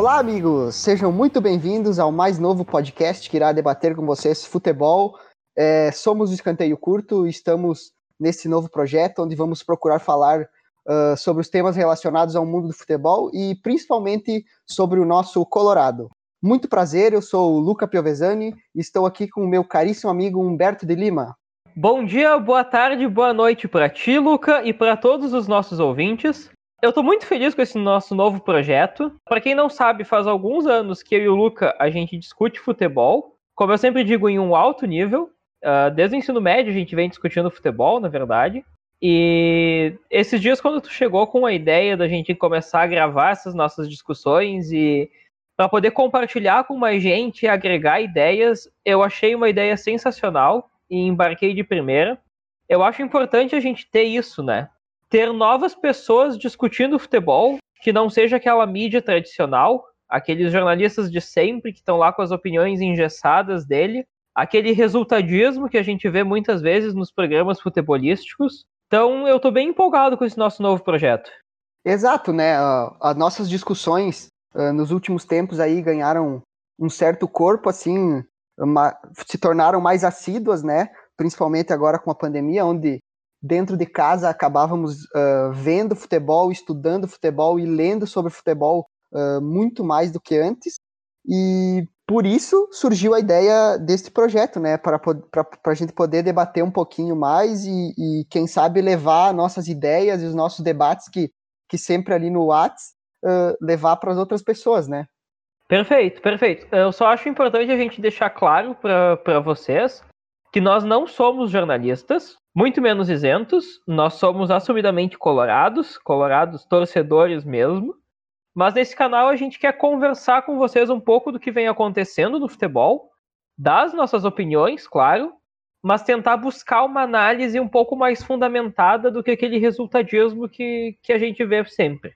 Olá, amigos! Sejam muito bem-vindos ao mais novo podcast que irá debater com vocês futebol. É, somos o Escanteio Curto e estamos nesse novo projeto onde vamos procurar falar uh, sobre os temas relacionados ao mundo do futebol e principalmente sobre o nosso Colorado. Muito prazer, eu sou o Luca Piovesani e estou aqui com o meu caríssimo amigo Humberto de Lima. Bom dia, boa tarde, boa noite para ti, Luca, e para todos os nossos ouvintes. Eu estou muito feliz com esse nosso novo projeto. Para quem não sabe, faz alguns anos que eu e o Luca a gente discute futebol, como eu sempre digo, em um alto nível. Uh, desde o ensino médio a gente vem discutindo futebol, na verdade. E esses dias, quando tu chegou com a ideia da gente começar a gravar essas nossas discussões e para poder compartilhar com mais gente e agregar ideias, eu achei uma ideia sensacional e embarquei de primeira. Eu acho importante a gente ter isso, né? Ter novas pessoas discutindo futebol, que não seja aquela mídia tradicional, aqueles jornalistas de sempre que estão lá com as opiniões engessadas dele, aquele resultadismo que a gente vê muitas vezes nos programas futebolísticos. Então, eu estou bem empolgado com esse nosso novo projeto. Exato, né? As nossas discussões uh, nos últimos tempos aí ganharam um certo corpo, assim, se tornaram mais assíduas, né? Principalmente agora com a pandemia, onde dentro de casa acabávamos uh, vendo futebol, estudando futebol e lendo sobre futebol uh, muito mais do que antes. E por isso surgiu a ideia deste projeto, né? Para a gente poder debater um pouquinho mais e, e, quem sabe, levar nossas ideias e os nossos debates que, que sempre ali no Whats uh, levar para as outras pessoas, né? Perfeito, perfeito. Eu só acho importante a gente deixar claro para vocês que nós não somos jornalistas, muito menos isentos, nós somos assumidamente colorados, colorados torcedores mesmo. Mas nesse canal a gente quer conversar com vocês um pouco do que vem acontecendo no futebol, das nossas opiniões, claro, mas tentar buscar uma análise um pouco mais fundamentada do que aquele resultadismo que, que a gente vê sempre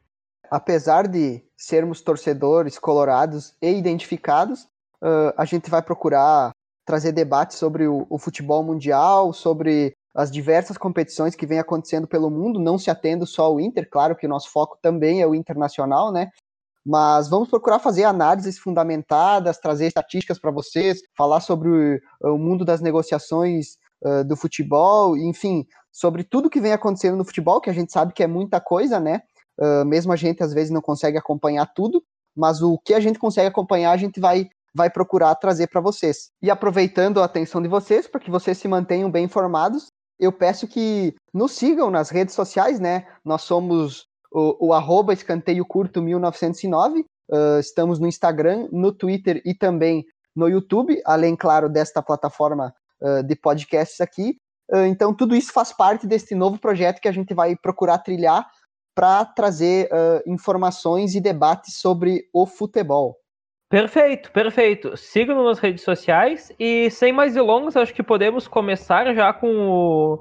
apesar de sermos torcedores colorados e identificados, uh, a gente vai procurar trazer debates sobre o, o, futebol mundial, sobre as diversas competições que vem acontecendo pelo mundo, não se atendo só ao Inter, claro que o nosso foco também é o internacional, né? Mas vamos procurar fazer análises fundamentadas, trazer estatísticas para vocês, falar sobre o, o mundo das negociações uh, do futebol, enfim, sobre tudo que vem acontecendo no futebol, que a gente sabe que é muita coisa, né? Uh, mesmo a gente às vezes não consegue acompanhar tudo, mas o que a gente consegue acompanhar, a gente vai, vai procurar trazer para vocês. E aproveitando a atenção de vocês, para que vocês se mantenham bem informados, eu peço que nos sigam nas redes sociais, né? Nós somos o, o arroba escanteio curto 1909, uh, estamos no Instagram, no Twitter e também no YouTube, além, claro, desta plataforma uh, de podcasts aqui. Uh, então, tudo isso faz parte desse novo projeto que a gente vai procurar trilhar para trazer informações e debates sobre o futebol. Perfeito, perfeito. Sigam-nos nas redes sociais e sem mais delongas, acho que podemos começar já com o,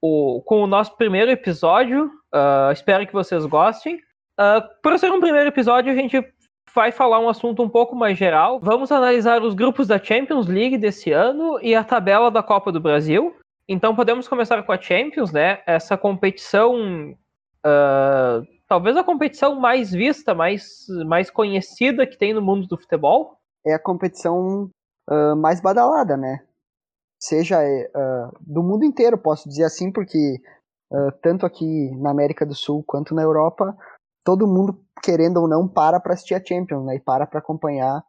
o com o nosso primeiro episódio. Uh, espero que vocês gostem. Uh, por ser um primeiro episódio, a gente vai falar um assunto um pouco mais geral. Vamos analisar os grupos da Champions League desse ano e a tabela da Copa do Brasil. Então podemos começar com a Champions, né? Essa competição uh, talvez a competição mais vista, mais, mais conhecida que tem no mundo do futebol. É a competição uh, mais badalada, né? Seja uh, do mundo inteiro, posso dizer assim, porque tanto aqui na América do Sul quanto na Europa, todo mundo, querendo ou não, para para assistir a Champions, né? E para para acompanhar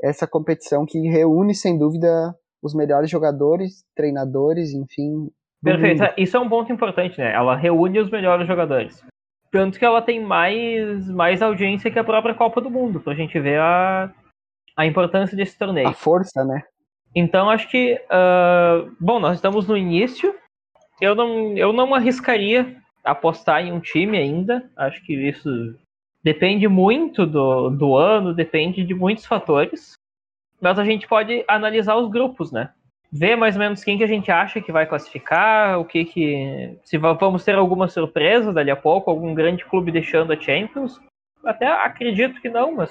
essa competição que reúne, sem dúvida, os melhores jogadores, treinadores, enfim, Perfeito. Isso é um ponto importante, né? Ela reúne os melhores jogadores. Tanto que ela tem mais, mais audiência que a própria Copa do Mundo, pra gente ver a, a importância desse torneio. A força, né? Então acho que. Uh, bom, nós estamos no início. Eu não, eu não arriscaria apostar em um time ainda. Acho que isso depende muito do, do ano, depende de muitos fatores. Mas a gente pode analisar os grupos, né? Ver mais ou menos quem que a gente acha que vai classificar, o que que se vamos ter alguma surpresa dali a pouco, algum grande clube deixando a Champions. Até acredito que não, mas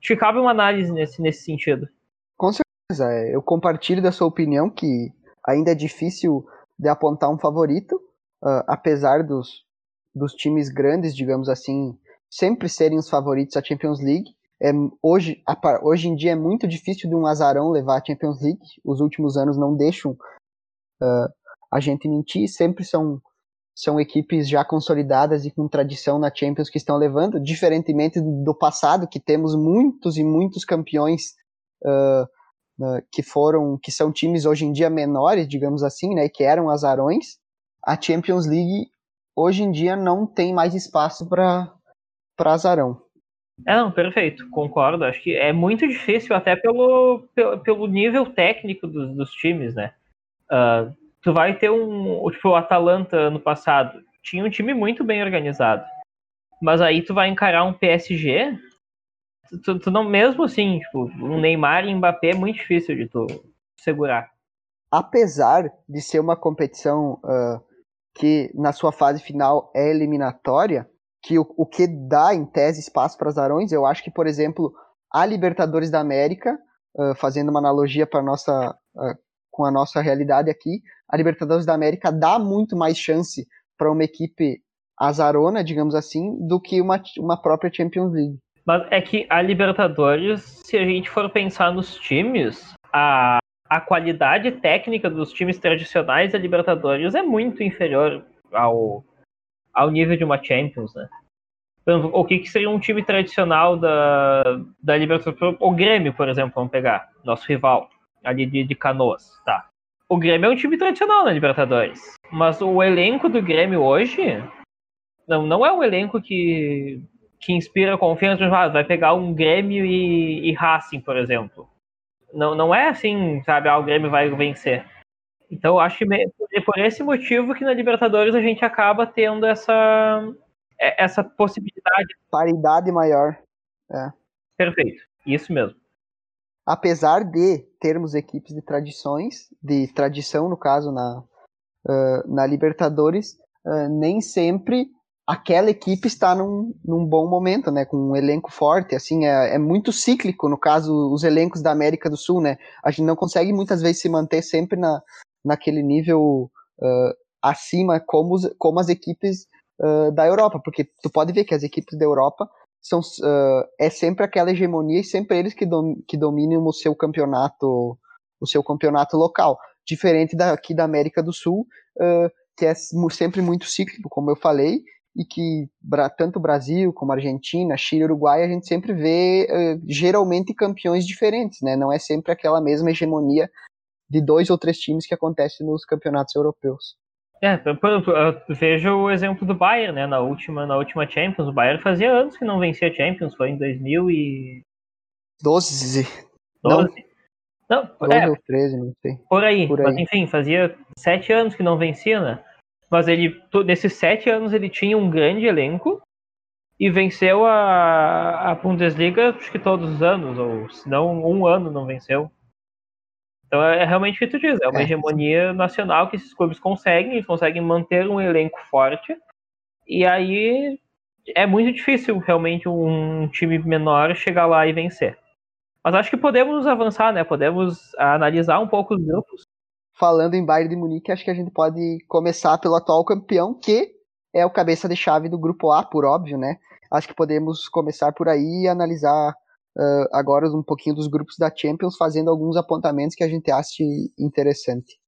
que cabe uma análise nesse, nesse sentido. Com certeza, é, eu compartilho da sua opinião que ainda é difícil de apontar um favorito, uh, apesar dos, dos times grandes, digamos assim, sempre serem os favoritos à Champions League. É, hoje, hoje em dia é muito difícil de um azarão levar a Champions League. Os últimos anos não deixam uh, a gente mentir. Sempre são, são equipes já consolidadas e com tradição na Champions que estão levando, diferentemente do passado, que temos muitos e muitos campeões uh, uh, que foram, que são times hoje em dia menores, digamos assim, né, que eram azarões. A Champions League hoje em dia não tem mais espaço para azarão. É, não, perfeito, concordo. Acho que é muito difícil, até pelo, pelo, pelo nível técnico dos, dos times, né? Uh, tu vai ter um. Tipo, o Atalanta ano passado tinha um time muito bem organizado. Mas aí tu vai encarar um PSG. Tu, tu não, mesmo assim, tipo, um Neymar e Mbappé é muito difícil de tu segurar. Apesar de ser uma competição uh, que na sua fase final é eliminatória, que o, o que dá, em tese, espaço para azarões, eu acho que, por exemplo, a Libertadores da América, uh, fazendo uma analogia para nossa uh, com a nossa realidade aqui, a Libertadores da América dá muito mais chance para uma equipe azarona, digamos assim, do que uma, uma própria Champions League. Mas é que a Libertadores, se a gente for pensar nos times, a, a qualidade técnica dos times tradicionais da Libertadores é muito inferior ao, ao nível de uma Champions, né? Então, o que, que seria um time tradicional da, da Libertadores? O Grêmio, por exemplo, vamos pegar, nosso rival, ali de, de Canoas, tá? O Grêmio é um time tradicional na Libertadores, mas o elenco do Grêmio hoje não, não é um elenco que, que inspira confiança. Ah, vai pegar um Grêmio e, e Racing, por exemplo. Não, não é assim, sabe? Ah, o Grêmio vai vencer. Então, acho que é por esse motivo que na Libertadores a gente acaba tendo essa, é, essa possibilidade. Paridade maior. É. Perfeito, isso mesmo. Apesar de termos equipes de tradições, de tradição no caso na, uh, na Libertadores, uh, nem sempre aquela equipe está num, num bom momento, né, com um elenco forte, assim, é, é, muito cíclico, no caso, os elencos da América do Sul, né, a gente não consegue muitas vezes se manter sempre na, naquele nível uh, acima como, os, como as equipes uh, da Europa, porque tu pode ver que as equipes da Europa são uh, é sempre aquela hegemonia e sempre eles que, dom, que dominam o seu campeonato o seu campeonato local, diferente daqui da América do Sul, que é sempre muito cíclico, como eu falei, e que tanto Brasil como Argentina, Chile, Uruguai, a gente sempre vê geralmente campeões diferentes, né? Não é sempre aquela mesma hegemonia de dois ou três times que acontece nos campeonatos europeus. É, veja o exemplo do Bayern, né? Na última, na última Champions, o Bayern fazia anos que não vencia a Champions, foi em 2012. 12. Não, não 12 é, ou 13, não sei. Por aí. por aí. Mas enfim, fazia sete anos que não vencia, né? Mas ele, nesses sete anos, ele tinha um grande elenco e venceu a, a Bundesliga, acho que todos os anos, ou se não, um ano não venceu. Então é realmente o que tu diz, é uma é. hegemonia nacional que esses clubes conseguem, eles conseguem manter um elenco forte, e aí é muito difícil realmente um time menor chegar lá e vencer. Mas acho que podemos avançar, né? Podemos analisar um pouco os grupos. Falando em Bayern de Munique, acho que a gente pode começar pelo atual campeão, que é o cabeça de chave do grupo A, por óbvio, né? Acho que podemos começar por aí e analisar uh, agora um pouquinho dos grupos da Champions, fazendo alguns apontamentos que a gente acha interessante.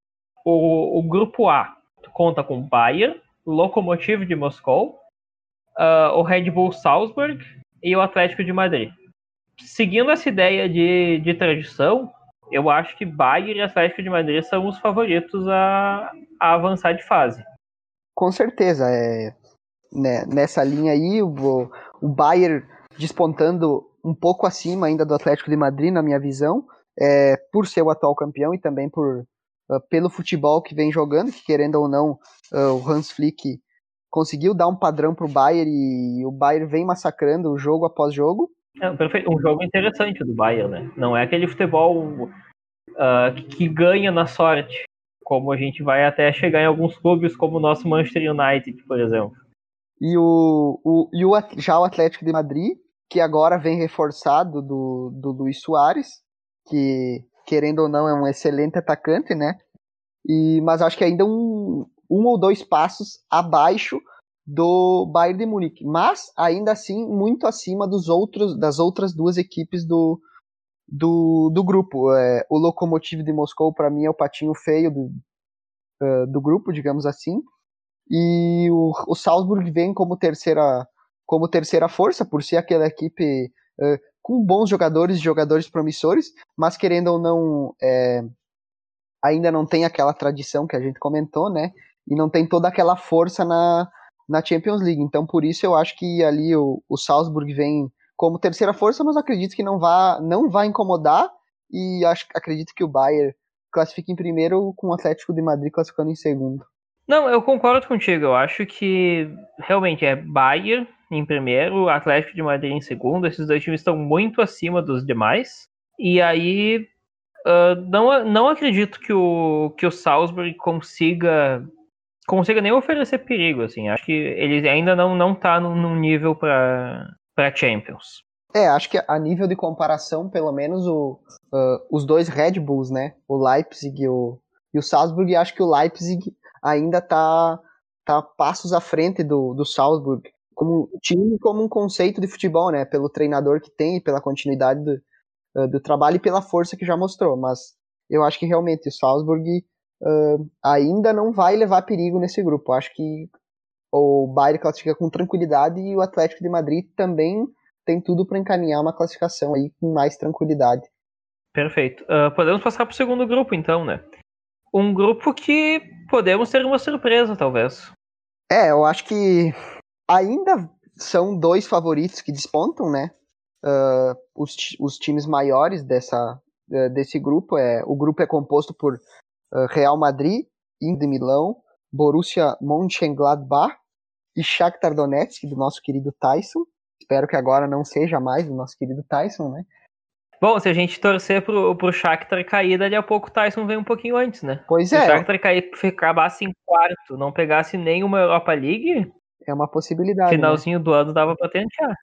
O, o grupo A conta com Bayern, Lokomotiv de Moscou, uh, o Red Bull Salzburg e o Atlético de Madrid. Seguindo essa ideia de, de tradição, eu acho que Bayern e Atlético de Madrid são os favoritos a, a avançar de fase. Com certeza, é né, nessa linha aí, o, o Bayern despontando um pouco acima ainda do Atlético de Madrid, na minha visão, é, por ser o atual campeão e também por uh, pelo futebol que vem jogando, que querendo ou não, uh, o Hans Flick conseguiu dar um padrão para o Bayern e o Bayern vem massacrando o jogo após jogo. É, perfeito. Um jogo interessante do Bayern, né? Não é aquele futebol uh, que, que ganha na sorte, como a gente vai até chegar em alguns clubes como o nosso Manchester United, por exemplo. E o, o, e o já o Atlético de Madrid que agora vem reforçado do, do Luiz Soares, que, querendo ou não, é um excelente atacante, né? E, mas acho que ainda um, um ou dois passos abaixo do Bayern de Munique, mas ainda assim muito acima dos outros das outras duas equipes do, do, do grupo. É, o Lokomotiv de Moscou para mim é o patinho feio do, uh, do grupo, digamos assim, e o, o Salzburg vem como terceira como terceira força por ser aquela equipe uh, com bons jogadores, jogadores promissores, mas querendo ou não é, ainda não tem aquela tradição que a gente comentou, né? E não tem toda aquela força na, na Champions League. Então, por isso eu acho que ali o, o Salzburg vem como terceira força, mas acredito que não vai não vai incomodar e acho, acredito que o Bayern classifica em primeiro com o Atlético de Madrid classificando em segundo. Não, eu concordo contigo. Eu acho que realmente é Bayern em primeiro, Atlético de Madrid em segundo. Esses dois times estão muito acima dos demais. E aí Uh, não, não acredito que o, que o Salzburg consiga consiga nem oferecer perigo, assim. Acho que ele ainda não, não tá num, nível para Champions. É, acho que a nível de comparação, pelo menos o, uh, os dois Red Bulls, né? O Leipzig e o, e o Salzburg, acho que o Leipzig ainda tá, tá passos à frente do, do Salzburg. Como time, como um conceito de futebol, né? Pelo treinador que tem pela continuidade do, uh, do trabalho e pela força que já mostrou. Mas eu acho que realmente o Salzburg uh, ainda não vai levar perigo nesse grupo. Acho que o Bayern classifica com tranquilidade e o Atlético de Madrid também tem tudo para encaminhar uma classificação aí com mais tranquilidade. Perfeito. Uh, podemos passar para o segundo grupo, então, né? Um grupo que podemos ter uma surpresa, talvez. É, eu acho que ainda são dois favoritos que despontam, né? uh, os, os times maiores dessa, uh, desse grupo. É, o grupo é composto por uh, Real Madrid, Inter Milão, Borussia Mönchengladbach e Shakhtar Donetsk, do nosso querido Tyson. Espero que agora não seja mais o nosso querido Tyson, né? Bom, se a gente torcer pro, pro Shakhtar cair, dali a pouco o Tyson vem um pouquinho antes, né? Pois se é. Se o Shakhtar cair, acabasse em quarto, não pegasse nenhuma Europa League... É uma possibilidade, né? Finalzinho né? do ano dava pra tentar.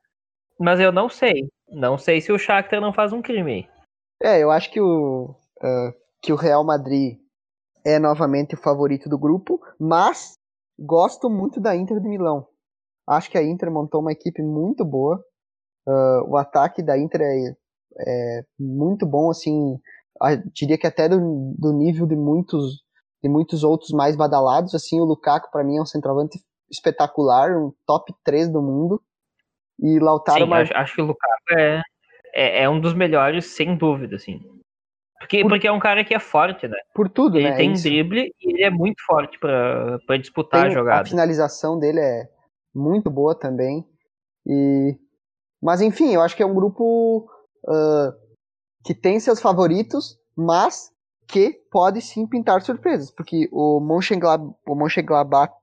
Mas eu não sei. Não sei se o Shakhtar não faz um crime. É, eu acho que o, uh, que o Real Madrid é novamente o favorito do grupo, mas gosto muito da Inter de Milão. Acho que a Inter montou uma equipe muito boa. Uh, o ataque da Inter é, é muito bom, assim, diria que até do, do, nível de muitos de muitos outros mais badalados. Assim, o Lukaku para mim é um centroavante espetacular, um top 3 do mundo. E Lautaro... Sim, acho, acho, que o Lukaku é, é, é, um dos melhores, sem dúvida, assim. Porque, por, porque é um cara que é forte, né? Por tudo, ele né? Ele tem Isso. drible e ele é muito forte para disputar tem, a jogada. A finalização dele é muito boa também. E... Mas, enfim, eu acho que é um grupo uh, que tem seus favoritos, mas que pode sim pintar surpresas, porque o Mönchengladbach, o Mönchengladbach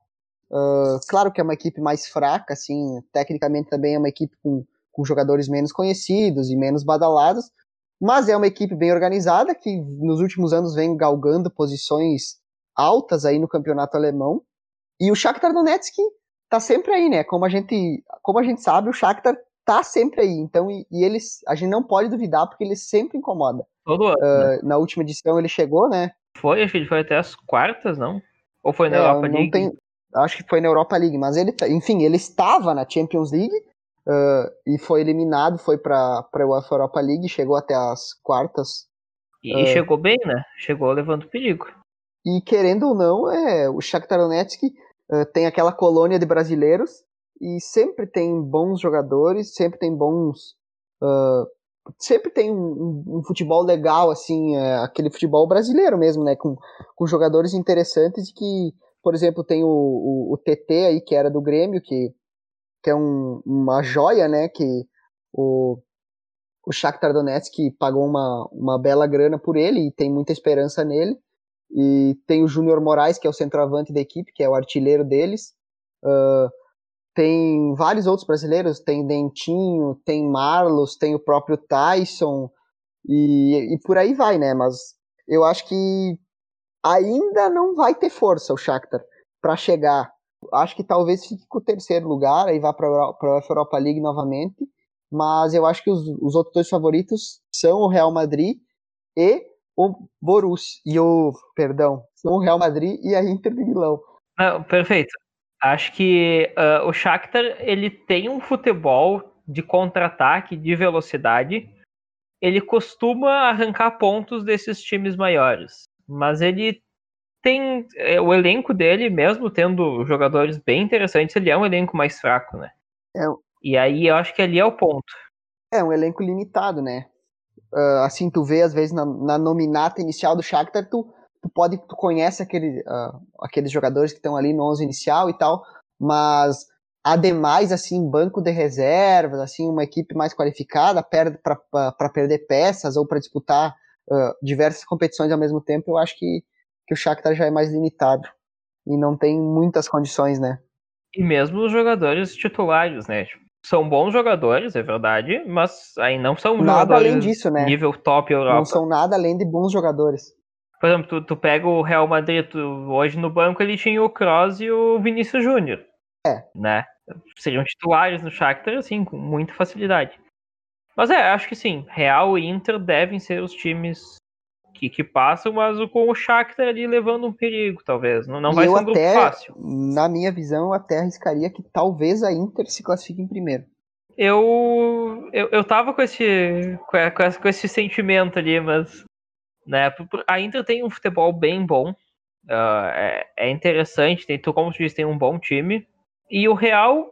Uh, claro que é uma equipe mais fraca, assim, tecnicamente também é uma equipe com, com jogadores menos conhecidos e menos badalados, mas é uma equipe bem organizada que nos últimos anos vem galgando posições altas aí no campeonato alemão. E o Shakhtar Donetsk tá sempre aí, né? Como a gente, como a gente sabe, o Shakhtar tá sempre aí. Então, e, e eles, a gente não pode duvidar porque ele sempre incomoda. Todo ano, uh, né? Na última edição ele chegou, né? Foi, acho que ele foi até as quartas, não? Ou foi na é, Europa League? Tem, acho que foi na Europa League, mas ele, enfim, ele estava na Champions League uh, e foi eliminado, foi para a Europa League, chegou até as quartas. E uh, chegou bem, né? Chegou levando perigo. E querendo ou não, é, o Shakhtar Donetsk uh, tem aquela colônia de brasileiros e sempre tem bons jogadores, sempre tem bons sempre tem um, um, um, futebol legal, assim, é, aquele futebol brasileiro mesmo, né? Com, com jogadores interessantes que por exemplo, tem o, o, o TT aí, que era do Grêmio, que, que é um, uma joia, né? Que o, o Shakhtar Donetsk pagou uma, uma bela grana por ele e tem muita esperança nele. E tem o Júnior Moraes, que é o centroavante da equipe, que é o artilheiro deles. Uh, tem vários outros brasileiros, tem Dentinho, tem Marlos, tem o próprio Tyson, e, e por aí vai, né? Mas eu acho que ainda não vai ter força o Shakhtar para chegar. Acho que talvez fique com o terceiro lugar, aí vá para a Europa League novamente. Mas eu acho que os, os outros dois favoritos são o Real Madrid e o Borussia. E o, perdão, são o Real Madrid e a Inter de Milão. Não, perfeito. Acho que uh, o Shakhtar ele tem um futebol de contra-ataque, de velocidade. Ele costuma arrancar pontos desses times maiores, mas ele tem é, o elenco dele, mesmo tendo jogadores bem interessantes, ele é um elenco mais fraco, né? É, e aí eu acho que ali é o ponto. É um elenco limitado, né? Uh, assim, tu vê às vezes na, na nominata inicial do Shakhtar, tu tu pode, tu conhece aquele, uh, aqueles jogadores que estão ali no 11 inicial e tal, mas ademais, assim, banco de reservas, assim, uma equipe mais qualificada perde para perder peças ou para disputar uh, diversas competições ao mesmo tempo, eu acho que, que o Shakhtar já é mais limitado e não tem muitas condições, né? E mesmo os jogadores titulares, né? Tipo, são bons jogadores, é verdade, mas aí não são nada jogadores além disso, né? nível top Europa. Não são nada além de bons jogadores. Por exemplo, tu, tu pega o Real Madrid, tu, hoje no banco ele tinha o Kroos e o Vinícius Júnior. É. Né? Seriam titulares no Shakhtar, assim, com muita facilidade. Mas é, acho que sim, Real e Inter devem ser os times que, que passam, mas com o Shakhtar ali levando um perigo, talvez. Não, não vai ser um grupo fácil. Na minha visão, eu até arriscaria que talvez a Inter se classifique em primeiro. Eu, eu, eu tava com esse, com, esse, com esse sentimento ali, mas né? A Inter tem um futebol bem bom, uh, é, é, interessante, tem, como tu disse, tem um bom time. E o Real,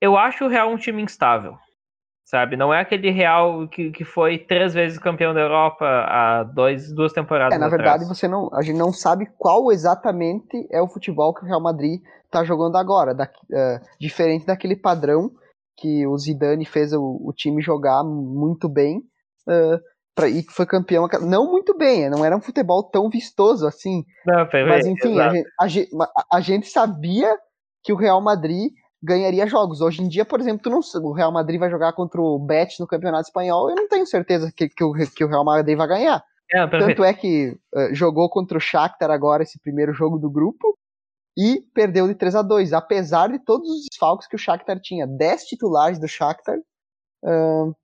eu acho o Real um time instável, sabe? Não é aquele Real que, que foi três vezes campeão da Europa há dois, duas temporadas É, na atrás. verdade, você não, a gente não sabe qual exatamente é o futebol que o Real Madrid está jogando agora, da, uh, diferente daquele padrão que o Zidane fez o, o time jogar muito bem. Uh, pra, e foi campeão. Não muito bem, não era um futebol tão vistoso assim. Não, mas enfim, a gente, a, a gente, sabia que o Real Madrid ganharia jogos. Hoje em dia, por exemplo, tu não, o Real Madrid vai jogar contra o Betis no Campeonato Espanhol, eu não tenho certeza que, que, o, que o Real Madrid vai ganhar. É, Tanto é que uh, jogou contra o Shakhtar agora esse primeiro jogo do grupo e perdeu de 3 a 2 apesar de todos os desfalques que o Shakhtar tinha. 10 titulares do Shakhtar uh,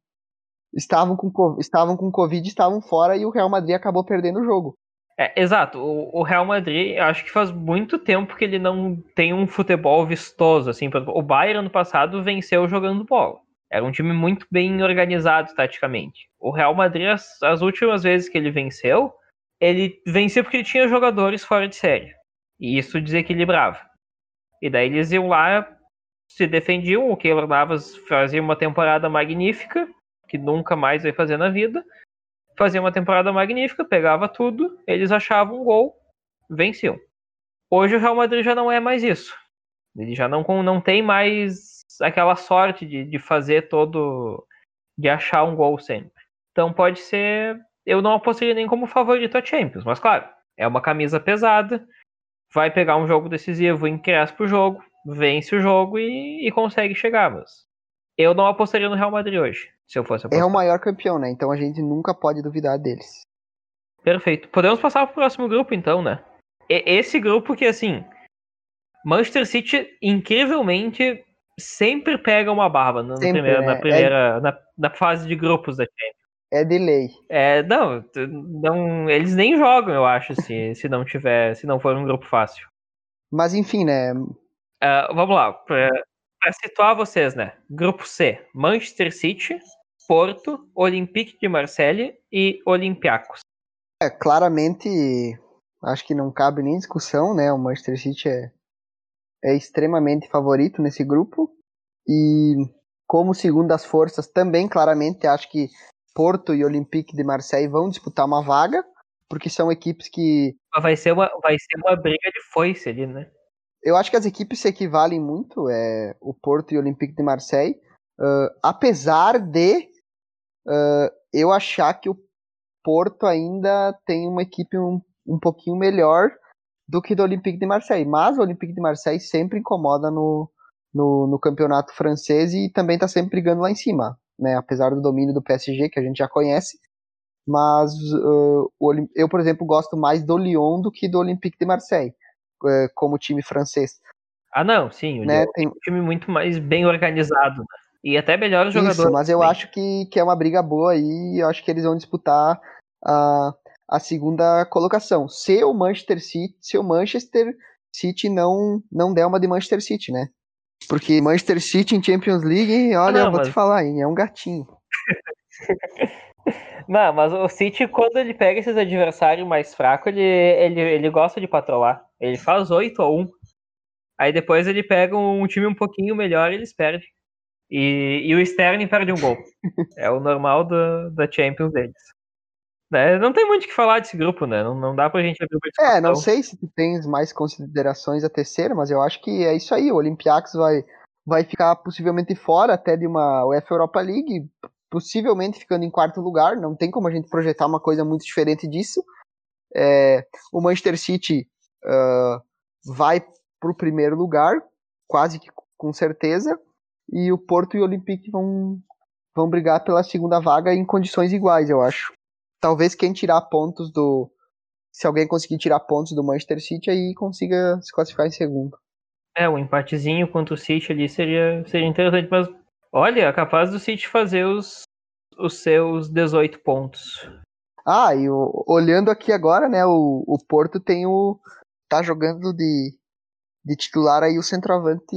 estavam com, estavam com Covid, estavam fora e o Real Madrid acabou perdendo o jogo. É, exato. O, o, Real Madrid, acho que faz muito tempo que ele não tem um futebol vistoso. Assim, o Bayern ano passado venceu jogando bola. Era um time muito bem organizado taticamente. O Real Madrid, as, as últimas vezes que ele venceu, ele venceu porque ele tinha jogadores fora de série. E isso desequilibrava. E daí eles iam lá, se defendiam, o Keylor Navas fazia uma temporada magnífica, que nunca mais vai fazer na vida. Fazia uma temporada magnífica, pegava tudo, eles achavam um gol, venciam. Hoje o Real Madrid já não é mais isso. Ele já não, não tem mais aquela sorte de, de fazer todo. de achar um gol sempre. Então pode ser. Eu não apostaria nem como favorito a Champions, mas claro, é uma camisa pesada. Vai pegar um jogo decisivo, encrespa o jogo, vence o jogo e, e consegue chegar. Mas eu não apostaria no Real Madrid hoje, se eu fosse apostar. É o maior campeão, né? Então a gente nunca pode duvidar deles. Perfeito. Podemos passar para o próximo grupo, então, né? E esse grupo que, assim, Manchester City, incrivelmente, sempre pega uma barba na, sempre, primeira, né? na, primeira é... na, na, fase de grupos da Champions. É delay. É, não, não, eles nem jogam, eu acho, se, se não tiver, se não for um grupo fácil. Mas enfim, né? Uh, vamos lá. Pra, para situar vocês, né? Grupo C: Manchester City, Porto, Olympique de Marseille e Olympiacos. É, claramente, acho que não cabe nem discussão, né? O Manchester City é, é extremamente favorito nesse grupo. E como segundas forças, também claramente acho que Porto e Olympique de Marseille vão disputar uma vaga, porque são equipes que. Vai ser uma, vai ser uma briga de foice ali, né? Eu acho que as equipes se equivalem muito, é, o Porto e o Olympique de Marseille, uh, apesar de uh, eu achar que o Porto ainda tem uma equipe um, um pouquinho melhor do que do Olympique de Marseille, mas o Olympique de Marseille sempre incomoda no, no, no campeonato francês e também está sempre brigando lá em cima, né? apesar do domínio do PSG, que a gente já conhece, mas uh, eu, por exemplo, gosto mais do Lyon do que do Olympique de Marseille como time francês. Ah, não, sim. O né? Tem um time muito mais bem organizado. Né? E até melhores jogadores. Isso, mas eu acho que, que é uma briga boa aí. Eu acho que eles vão disputar a, a segunda colocação. Se o Manchester City, se o Manchester City não, não der uma de Manchester City, né? Porque Manchester City em Champions League, olha, não, vou mas... te falar, hein, é um gatinho. não, mas o City, quando ele pega esses adversários mais fracos, ele, ele, ele gosta de patrolar. Ele faz 8 a 1 Aí depois ele pega um time um pouquinho melhor e eles perdem. E, e o Sterling perde um gol. é o normal do, da Champions deles. É, não tem muito o que falar desse grupo, né? Não, não dá pra gente abrir uma É, não sei se tu tens mais considerações a terceira, mas eu acho que é isso aí. O Olympiacos vai, vai ficar possivelmente fora até de uma UEFA Europa League, possivelmente ficando em quarto lugar. Não tem como a gente projetar uma coisa muito diferente disso. É, o Manchester City uh, vai pro primeiro lugar, quase que com certeza e o Porto e o Olympique vão, vão brigar pela segunda vaga em condições iguais, eu acho. Talvez quem tirar pontos do. Se alguém conseguir tirar pontos do Manchester City, aí consiga se classificar em segundo. É, um empatezinho contra o City ali seria, seria interessante, mas olha, capaz do City fazer os, os seus 18 pontos. Ah, e o, olhando aqui agora, né, o, o Porto tem o. tá jogando de, de titular aí o centroavante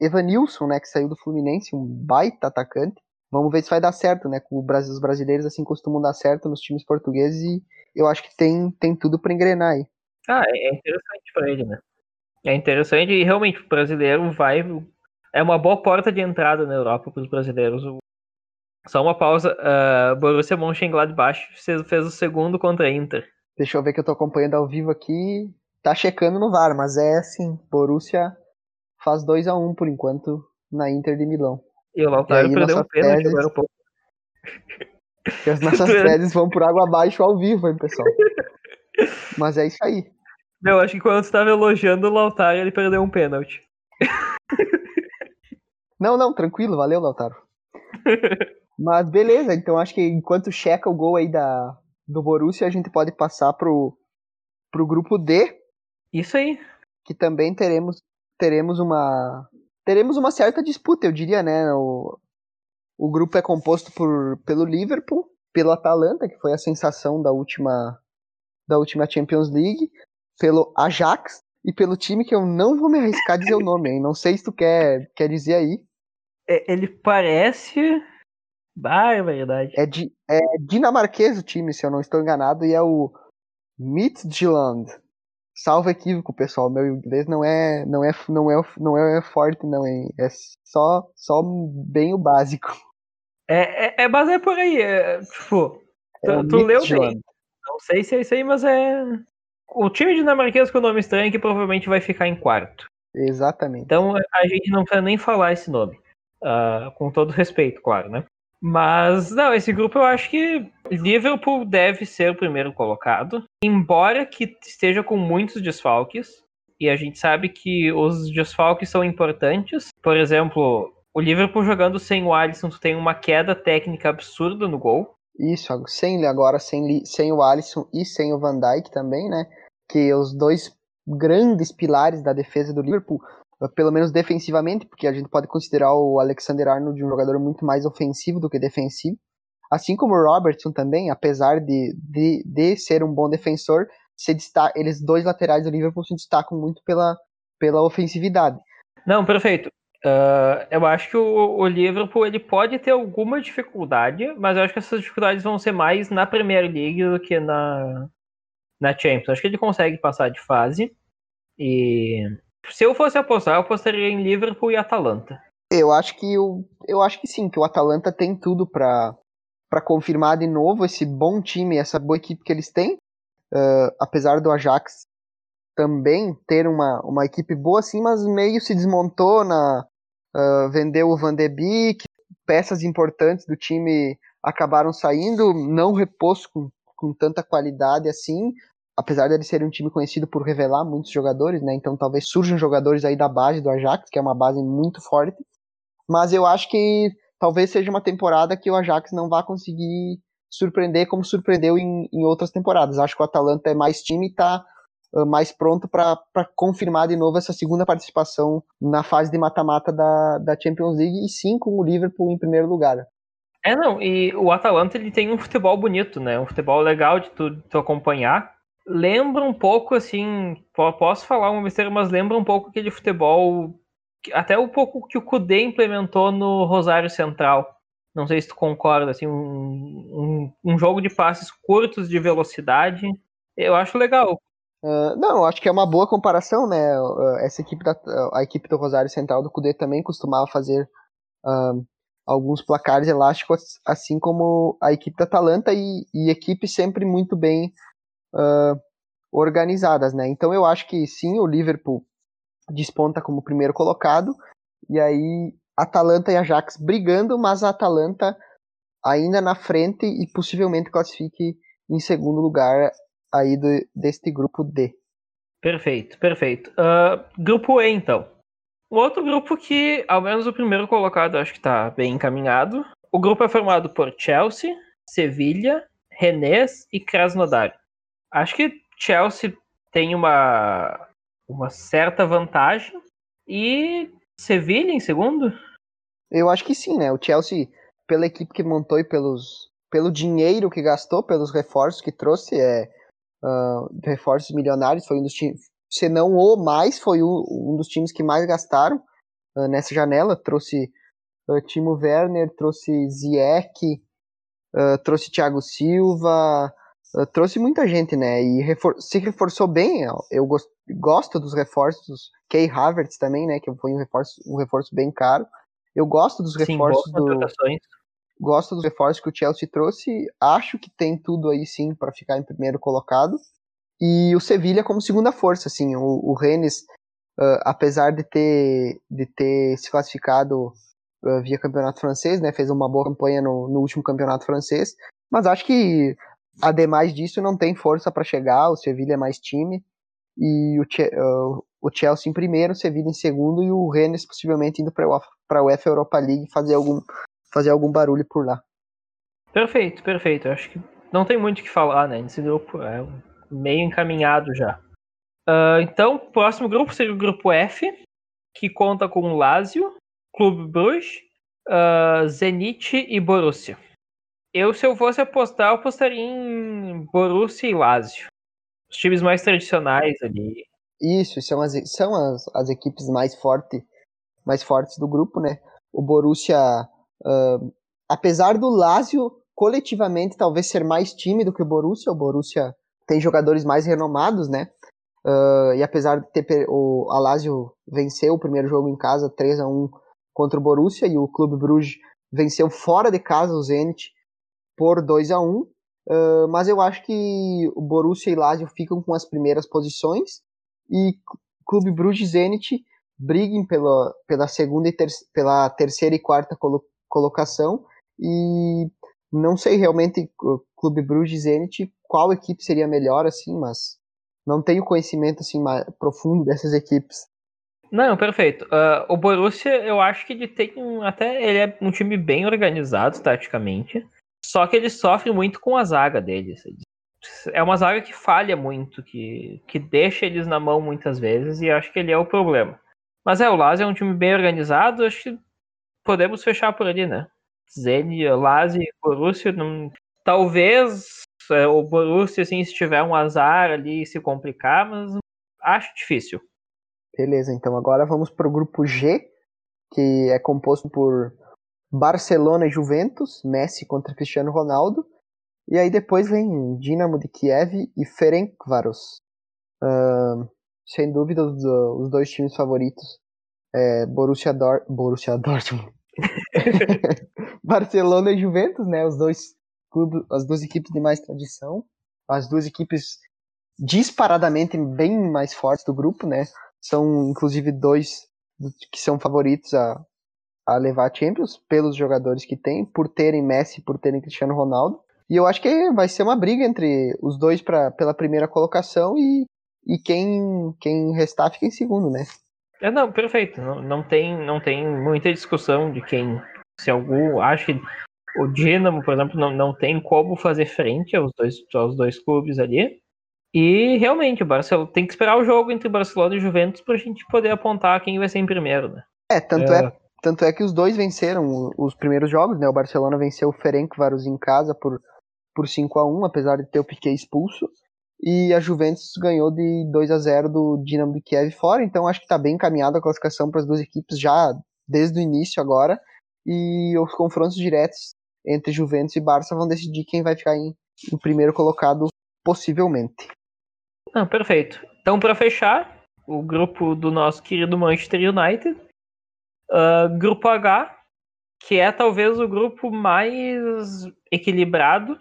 Evanilson, né, que saiu do Fluminense, um baita atacante. Vamos ver se vai dar certo, né? Com os brasileiros assim costumam dar certo nos times portugueses e eu acho que tem, tem tudo para engrenar aí. Ah, é interessante para ele, né? É interessante e realmente o brasileiro vai é uma boa porta de entrada na Europa para os brasileiros. Só uma pausa. Uh, Borussia Mönchengladbach fez, fez o segundo contra a Inter. Deixa eu ver que eu tô acompanhando ao vivo aqui. Tá checando no VAR, mas é assim, Borussia faz 2 a 1 um, por enquanto na Inter de Milão. E o Lautaro e perdeu um pênalti agora um pouco. E as nossas teses vão por água abaixo ao vivo, hein, pessoal. Mas é isso aí. Eu acho que quando você estava elogiando o Lautaro, ele perdeu um pênalti. Não, não, tranquilo, valeu, Lautaro. Mas beleza, então acho que enquanto checa o gol aí da, do Borussia, a gente pode passar pro, pro grupo D. Isso aí. Que também teremos teremos uma teremos uma certa disputa, eu diria, né? O, o grupo é composto por, pelo Liverpool, pelo Atalanta, que foi a sensação da última da última Champions League, pelo Ajax e pelo time que eu não vou me arriscar a dizer o nome, hein? Não sei se tu quer, quer dizer aí. É, ele parece. Verdade. É, di, é dinamarquês o time, se eu não estou enganado, e é o Midtjylland. Salvo equívoco, pessoal. Meu inglês não é não é não é não é forte não, hein? É só só bem o básico. É, é, é mas é por aí, é, tipo, é tu, tu leu bem. Não sei se é isso aí, mas é o time dinamarquês com o nome estranho que provavelmente vai ficar em quarto. Exatamente. Então a gente não precisa nem falar esse nome. Uh, com todo respeito, claro, né? Mas, não, esse grupo eu acho que Liverpool deve ser o primeiro colocado, embora que esteja com muitos desfalques, e a gente sabe que os desfalques são importantes. Por exemplo, o Liverpool jogando sem o Alisson, tem uma queda técnica absurda no gol. Isso, sem agora sem, sem o Alisson e sem o Van Dijk também, né? Que os dois grandes pilares da defesa do Liverpool pelo menos defensivamente, porque a gente pode considerar o Alexander Arnold um jogador muito mais ofensivo do que defensivo. Assim como o Robertson também, apesar de, de, de ser um bom defensor, se destaca, eles dois laterais do Liverpool se destacam muito pela, pela ofensividade. Não, perfeito. Uh, eu acho que o, o, Liverpool ele pode ter alguma dificuldade, mas eu acho que essas dificuldades vão ser mais na Premier League do que na, na Champions. Acho que ele consegue passar de fase. E se eu fosse apostar, eu apostaria em Liverpool e Atalanta. Eu acho que eu, eu acho que sim, que o Atalanta tem tudo para para confirmar de novo esse bom time, essa boa equipe que eles têm. Uh, apesar do Ajax também ter uma, uma equipe boa assim, mas meio se desmontou na uh, vendeu o Van de Beek, peças importantes do time acabaram saindo, não repouso com, com tanta qualidade assim apesar de ele ser um time conhecido por revelar muitos jogadores, né? Então talvez surjam jogadores aí da base do Ajax, que é uma base muito forte. Mas eu acho que talvez seja uma temporada que o Ajax não vai conseguir surpreender como surpreendeu em, em outras temporadas. Acho que o Atalanta é mais time e está uh, mais pronto para confirmar de novo essa segunda participação na fase de mata-mata da, da Champions League e sim com o Liverpool em primeiro lugar. É, não, e o Atalanta ele tem um futebol bonito, né? Um futebol legal de tu, tu acompanhar. Lembra um pouco, assim, posso falar uma besteira, mas lembra um pouco aquele futebol, até um pouco que o Kudê implementou no Rosário Central. Não sei se tu concorda, assim, um, um, um jogo de passes curtos de velocidade, eu acho legal. Uh, não, acho que é uma boa comparação, né? Essa equipe da, a equipe do Rosário Central do Cudê também costumava fazer uh, alguns placares elásticos, assim como a equipe da Atalanta e, e equipes sempre muito bem uh, organizadas, né? Então eu acho que sim, o Liverpool desponta como primeiro colocado, e aí Atalanta e Ajax brigando, mas a Atalanta ainda na frente e possivelmente classifique em segundo lugar aí do, deste grupo D. Perfeito, perfeito. Uh, grupo E, então. Um outro grupo que, ao menos o primeiro colocado, acho que está bem encaminhado. O grupo é formado por Chelsea, Sevilha, Rennes e Krasnodar. Acho que Chelsea tem uma, uma certa vantagem. E Sevilha em segundo? Eu acho que sim, né? O Chelsea, pela equipe que montou e pelos, pelo dinheiro que gastou, pelos reforços que trouxe, é uh, reforços milionários, foi um dos times, se não o mais, foi um, um dos times que mais gastaram uh, nessa janela. Trouxe uh, Timo Werner, trouxe Ziyech, trouxe Thiago Silva, Uh, trouxe muita gente, né? E refor se reforçou bem. Eu gost gosto dos reforços. Kay Havertz também, né? Que foi um reforço, um reforço bem caro. Eu gosto dos reforços sim, do. Gosto dos reforços que o Chelsea trouxe. Acho que tem tudo aí sim para ficar em primeiro colocado. E o Sevilha como segunda força, assim. O, o Rennes, uh, apesar de ter, de ter se classificado uh, via campeonato francês, né? Fez uma boa campanha no, no último campeonato francês. Mas acho que Ademais disso, não tem força para chegar. O Sevilla é mais time. E o, uh, o Chelsea em primeiro, o Sevilla em segundo e o Rennes possivelmente indo para a UEFA Europa League fazer algum, fazer algum barulho por lá. Perfeito, perfeito. Acho que não tem muito o que falar, né? Nesse grupo é meio encaminhado já. Uh, então, o próximo grupo seria o grupo F, que conta com Lazio, Clube Bruges, uh, Zenit e Borussia. Eu, se eu fosse apostar, eu apostaria em Borussia e Lazio. Os times mais tradicionais ali. Isso, são as, são as, as equipes mais, forte, mais fortes do grupo, né? O Borussia, uh, apesar do Lazio coletivamente talvez ser mais time do que o Borussia, o Borussia tem jogadores mais renomados, né? Uh, e apesar de ter o Lazio venceu o primeiro jogo em casa 3 a 1 contra o Borussia e o Clube Bruges venceu fora de casa o Zenit por 2 a 1 uh, mas eu acho que o Borussia e Lazio ficam com as primeiras posições e Clube Bruges e Zenit briguem pela, pela segunda e ter, pela terceira e quarta colo, colocação e não sei realmente Clube Bruges e Zenit qual equipe seria melhor assim, mas não tenho conhecimento assim mais profundo dessas equipes. Não, perfeito. Uh, o Borussia, eu acho que ele tem um, até ele é um time bem organizado taticamente. Só que ele sofre muito com a zaga deles. É uma zaga que falha muito, que, que deixa eles na mão muitas vezes, e acho que ele é o problema. Mas é, o Lazio é um time bem organizado, acho que podemos fechar por ali, né? Zeni, Lazio e Borussia, não... talvez é, o Borussia, assim, se tiver um azar ali, se complicar, mas acho difícil. Beleza, então agora vamos para o grupo G, que é composto por Barcelona e Juventus, Messi contra Cristiano Ronaldo. E aí depois vem Dinamo de Kiev e Ferencváros. Uh, sem dúvida, os, os, dois times favoritos é Borussia, Dor Borussia Dortmund. Barcelona e Juventus, né? Os dois clubes, as duas equipes de mais tradição, as duas equipes disparadamente bem mais fortes do grupo, né? São inclusive dois que são favoritos a, a levar a Champions pelos jogadores que tem, por terem Messi, por terem Cristiano Ronaldo. E eu acho que vai ser uma briga entre os dois pra, pela primeira colocação e, e quem, quem restar fica em segundo, né? É, não, perfeito. Não, não, tem, não tem muita discussão de quem. Se algum. Acho que o Dinamo, por exemplo, não, não tem como fazer frente aos dois, aos dois clubes ali. E realmente, o Barcelona tem que esperar o jogo entre Barcelona e Juventus para a gente poder apontar quem vai ser em primeiro, né? É, tanto é, é tanto é que os dois venceram os primeiros jogos, né? O Barcelona venceu o Ferencváros em casa por, por 5 a 1 apesar de ter o Piquet expulso. e a Juventus ganhou de 2 a 0 do Dinamo de Kiev fora, então acho que está bem encaminhada a classificação para as duas equipes já desde o início agora, e os confrontos diretos entre Juventus e Barça vão decidir quem vai ficar em, em primeiro colocado possivelmente. Não, perfeito. Então, para fechar, o grupo do nosso querido Manchester United, uh, grupo H, que é talvez o grupo mais equilibrado,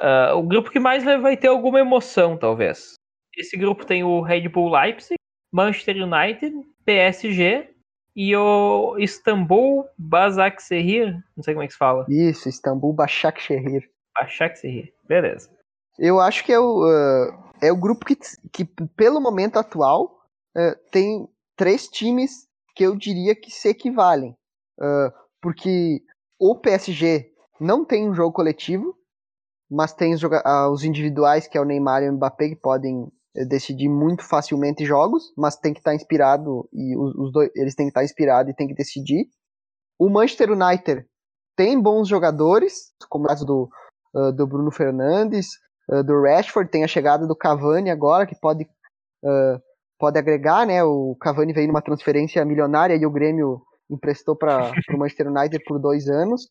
uh, o grupo que mais vai ter alguma emoção, talvez. Esse grupo tem o Red Bull Leipzig, Manchester United, PSG e o Istambul Basaksehir, não sei como é que se fala. Isso, Istambul Başakşehir. Başakşehir, beleza. Eu acho que é o, uh, é o grupo que, que pelo momento atual, uh, tem três times que eu diria que se equivalem. Uh, porque o PSG não tem um jogo coletivo, mas tem os, os individuais, que é o Neymar e o Mbappé, que podem eh, decidir muito facilmente jogos, mas tem que estar inspirado e os, os dois, eles têm que estar inspirados e tem que decidir. O Manchester United tem bons jogadores, como o caso do, uh, do Bruno Fernandes, uh, do Rashford, tem a chegada do Cavani agora, que pode, uh, pode agregar, né? O Cavani veio numa transferência milionária e o Grêmio emprestou para o Manchester United por dois anos.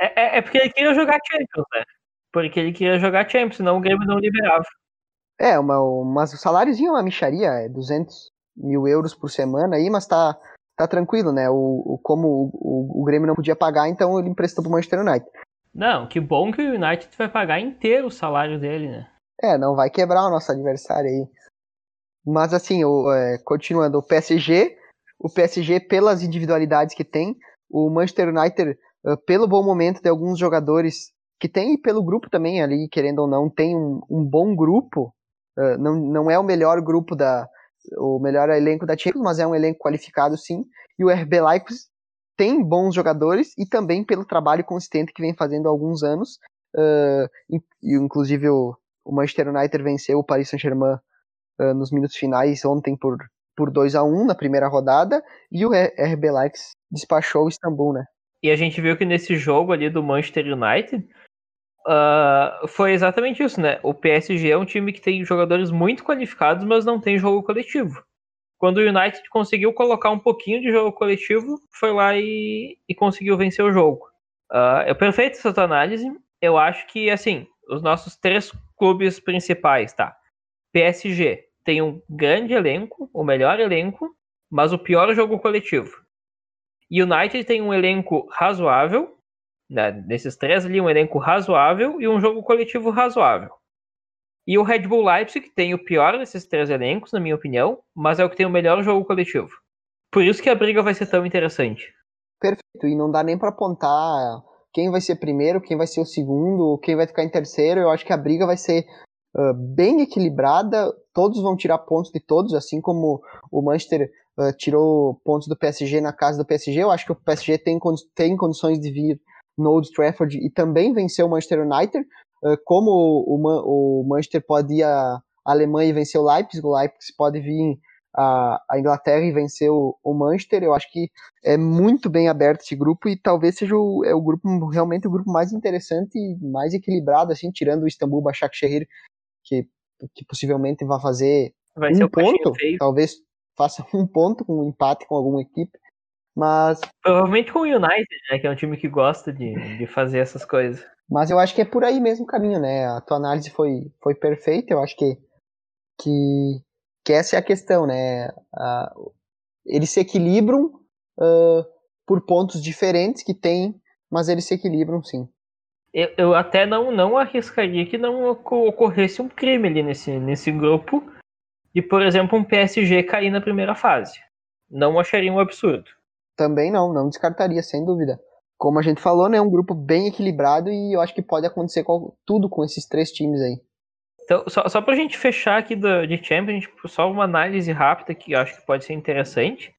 É, é, é, porque ele queria jogar Champions, né? Porque ele queria jogar Champions, senão o Grêmio não liberava. É, uma, mas o saláriozinho é uma micharia, é 200 mil euros por semana aí, mas tá, tá tranquilo, né? O, o como o, o, o, Grêmio não podia pagar, então ele emprestou pro Manchester United. Não, que bom que o United vai pagar inteiro o salário dele, né? É, não vai quebrar o nosso adversário aí. Mas assim, o, é, continuando, o PSG, o PSG pelas individualidades que tem, o Manchester United uh, pelo bom momento de alguns jogadores que tem pelo grupo também ali, querendo ou não, tem um, um bom grupo. Uh, não, não é o melhor grupo da. o melhor elenco da Champions, mas é um elenco qualificado sim. E o RB Leipzig tem bons jogadores e também pelo trabalho consistente que vem fazendo há alguns anos. Uh, inclusive o, o, Manchester United venceu o Paris Saint-Germain uh, nos minutos finais ontem por, por 2 a 1 na primeira rodada e o RB Leipzig despachou o Istambul, né? E a gente viu que nesse jogo ali do Manchester United, Uh, foi exatamente isso, né? O PSG é um time que tem jogadores muito qualificados, mas não tem jogo coletivo. Quando o United conseguiu colocar um pouquinho de jogo coletivo, foi lá e, e conseguiu vencer o jogo. Uh, é perfeito essa tua análise. Eu acho que, assim, os nossos três clubes principais, tá? PSG tem um grande elenco, o melhor elenco, mas o pior jogo coletivo. United tem um elenco razoável, né, desses três ali, um elenco razoável e um jogo coletivo razoável. E o Red Bull Leipzig tem o pior desses três elencos, na minha opinião, mas é o que tem o melhor jogo coletivo. Por isso que a briga vai ser tão interessante. Perfeito, e não dá nem para apontar quem vai ser primeiro, quem vai ser o segundo, quem vai ficar em terceiro. Eu acho que a briga vai ser uh, bem equilibrada, todos vão tirar pontos de todos, assim como o Manchester uh, tirou pontos do PSG na casa do PSG. Eu acho que o PSG tem, tem condições de vir no Old Trafford e também venceu o Manchester United, uh, como o, o, Manchester pode ir à Alemanha e vencer o Leipzig, o Leipzig pode vir à, Inglaterra e vencer o, o, Manchester, eu acho que é muito bem aberto esse grupo e talvez seja o, é o grupo realmente o grupo mais interessante e mais equilibrado, assim, tirando o Istambul Başakşehir, que, que possivelmente vai fazer vai um ponto, talvez faça um ponto com um empate com alguma equipe, mas. Provavelmente com o United, né? Que é um time que gosta de, de fazer essas coisas. Mas eu acho que é por aí mesmo o caminho, né? A tua análise foi, foi perfeita. Eu acho que, que, que essa é a questão, né? Uh, eles se equilibram uh, por pontos diferentes que tem, mas eles se equilibram sim. Eu, eu até não, não arriscaria que não ocorresse um crime ali nesse, nesse grupo e, por exemplo, um PSG cair na primeira fase. Não acharia um absurdo. Também não, não descartaria, sem dúvida. Como a gente falou, né, é um grupo bem equilibrado e eu acho que pode acontecer com, tudo com esses três times aí. Então, só, só pra gente fechar aqui do, de Champions, só uma análise rápida que eu acho que pode ser interessante.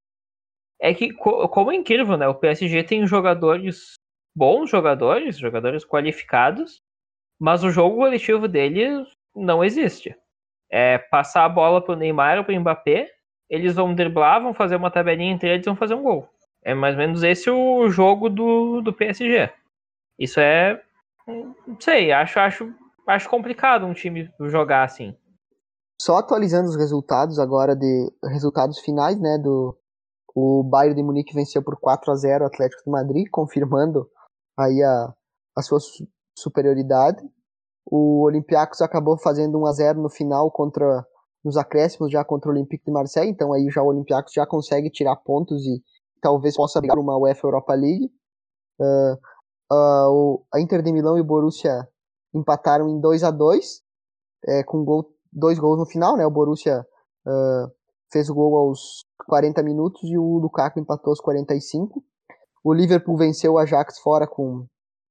É que, como é incrível, né? O PSG tem jogadores, bons jogadores, jogadores qualificados, mas o jogo coletivo dele não existe. É passar a bola pro Neymar ou pro Mbappé, eles vão driblar, vão fazer uma tabelinha entre eles e vão fazer um gol. É mais ou menos esse o jogo do, do PSG. Isso é. Não sei, acho, acho, acho complicado um time jogar assim. Só atualizando os resultados agora de resultados finais, né, do o Bayern de Munique venceu por 4 a 0 o Atlético de Madrid, confirmando aí a, a sua superioridade. O Olympiacos acabou fazendo 1 a 0 no final contra nos acréscimos já contra o Olympique de Marseille, então aí já o Olympiacos já consegue tirar pontos e talvez possa brigar uma UEFA Europa League. Uh, uh, a Inter de Milão e o Borussia empataram em 2 a 2 é, com gol, dois gols no final, né? O Borussia uh, fez o gol aos 40 minutos e o Lukaku empatou aos 45. O Liverpool venceu o Ajax fora com,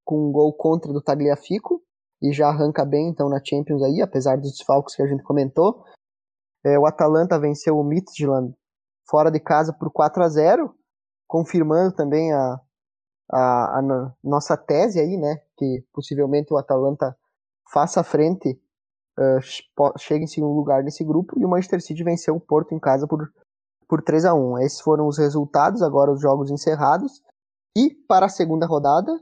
com um gol contra do Tagliafico e já arranca bem então na Champions aí, apesar dos desfalques que a gente comentou. É, o Atalanta venceu o Midtjylland fora de casa por 4 a 0 confirmando também a, a, a, nossa tese aí, né, que possivelmente o Atalanta faça frente, uh, chegue em segundo lugar nesse grupo, e o Manchester City venceu o Porto em casa por, por 3 a 1 Esses foram os resultados, agora os jogos encerrados. E para a segunda rodada,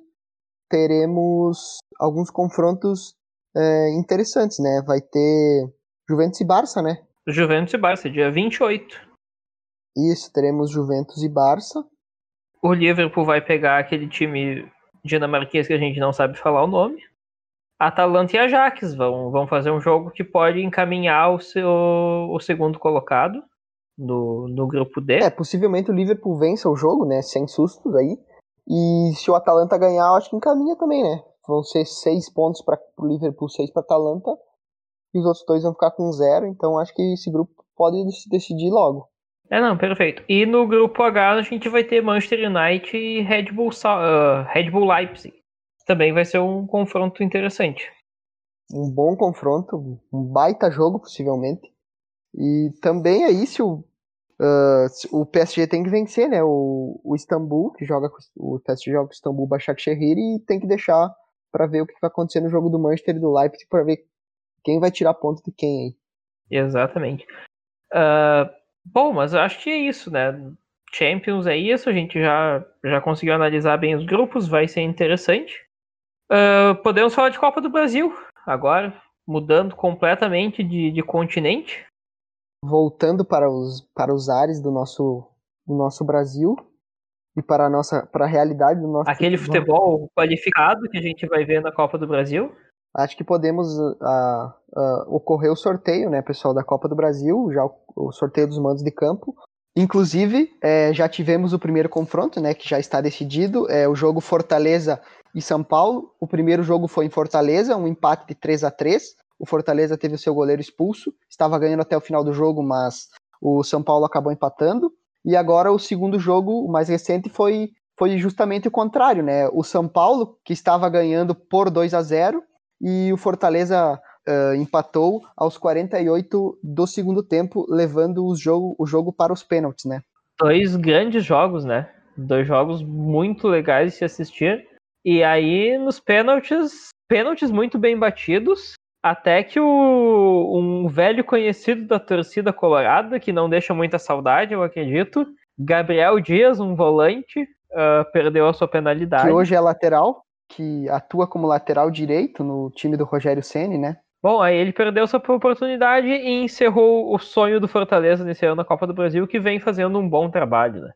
teremos alguns confrontos é, interessantes, né? Vai ter Juventus e Barça, né? Juventus e Barça, dia 28. Isso, teremos Juventus e Barça. O Liverpool vai pegar aquele time dinamarquês que a gente não sabe falar o nome. Atalanta e Ajax vão, vão fazer um jogo que pode encaminhar o, seu, o segundo colocado no, no grupo D. É, possivelmente o Liverpool vença o jogo, né? Sem sustos aí. E se o Atalanta ganhar, eu acho que encaminha também, né? Vão ser seis pontos para o Liverpool, seis para Atalanta. E os outros dois vão ficar com zero. Então acho que esse grupo pode se decidir logo. É, não, perfeito. E no grupo H a gente vai ter Manchester United e Red Bull, uh, Red Bull Leipzig. Também vai ser um confronto interessante. Um bom confronto, um baita jogo, possivelmente. E também aí, se o, uh, o PSG tem que vencer, né? O, o Istambul, que joga o PSG joga com o Istambul Başakşehir e tem que deixar para ver o que vai acontecer no jogo do Manchester e do Leipzig para ver quem vai tirar ponto de quem aí. Exatamente. Uh, Bom, mas eu acho que é isso, né? Champions é isso, a gente já, já conseguiu analisar bem os grupos, vai ser interessante. Uh, podemos falar de Copa do Brasil agora, mudando completamente de, de continente. Voltando para os, para os ares do nosso, do nosso Brasil e para a nossa para a realidade do nosso Aquele futebol. qualificado que a gente vai ver na Copa do Brasil acho que podemos uh, uh, ocorrer o sorteio, né, pessoal, da Copa do Brasil, já o, o sorteio dos mandos de campo. Inclusive, é, já tivemos o primeiro confronto, né, que já está decidido, é o jogo Fortaleza e São Paulo. O primeiro jogo foi em Fortaleza, um empate de 3 a 3 O Fortaleza teve o seu goleiro expulso, estava ganhando até o final do jogo, mas o São Paulo acabou empatando. E agora o segundo jogo, o mais recente, foi, foi justamente o contrário, né? O São Paulo, que estava ganhando por 2 a 0 e o Fortaleza uh, empatou aos 48 do segundo tempo, levando o jogo, o jogo para os pênaltis, né? Dois grandes jogos, né? Dois jogos muito legais de se assistir. E aí, nos pênaltis, pênaltis muito bem batidos, até que o, um velho conhecido da torcida colorada, que não deixa muita saudade, eu acredito, Gabriel Dias, um volante, uh, perdeu a sua penalidade. Que hoje é lateral que atua como lateral direito no time do Rogério Ceni, né? Bom, aí ele perdeu sua oportunidade e encerrou o sonho do Fortaleza nesse ano na Copa do Brasil, que vem fazendo um bom trabalho, né?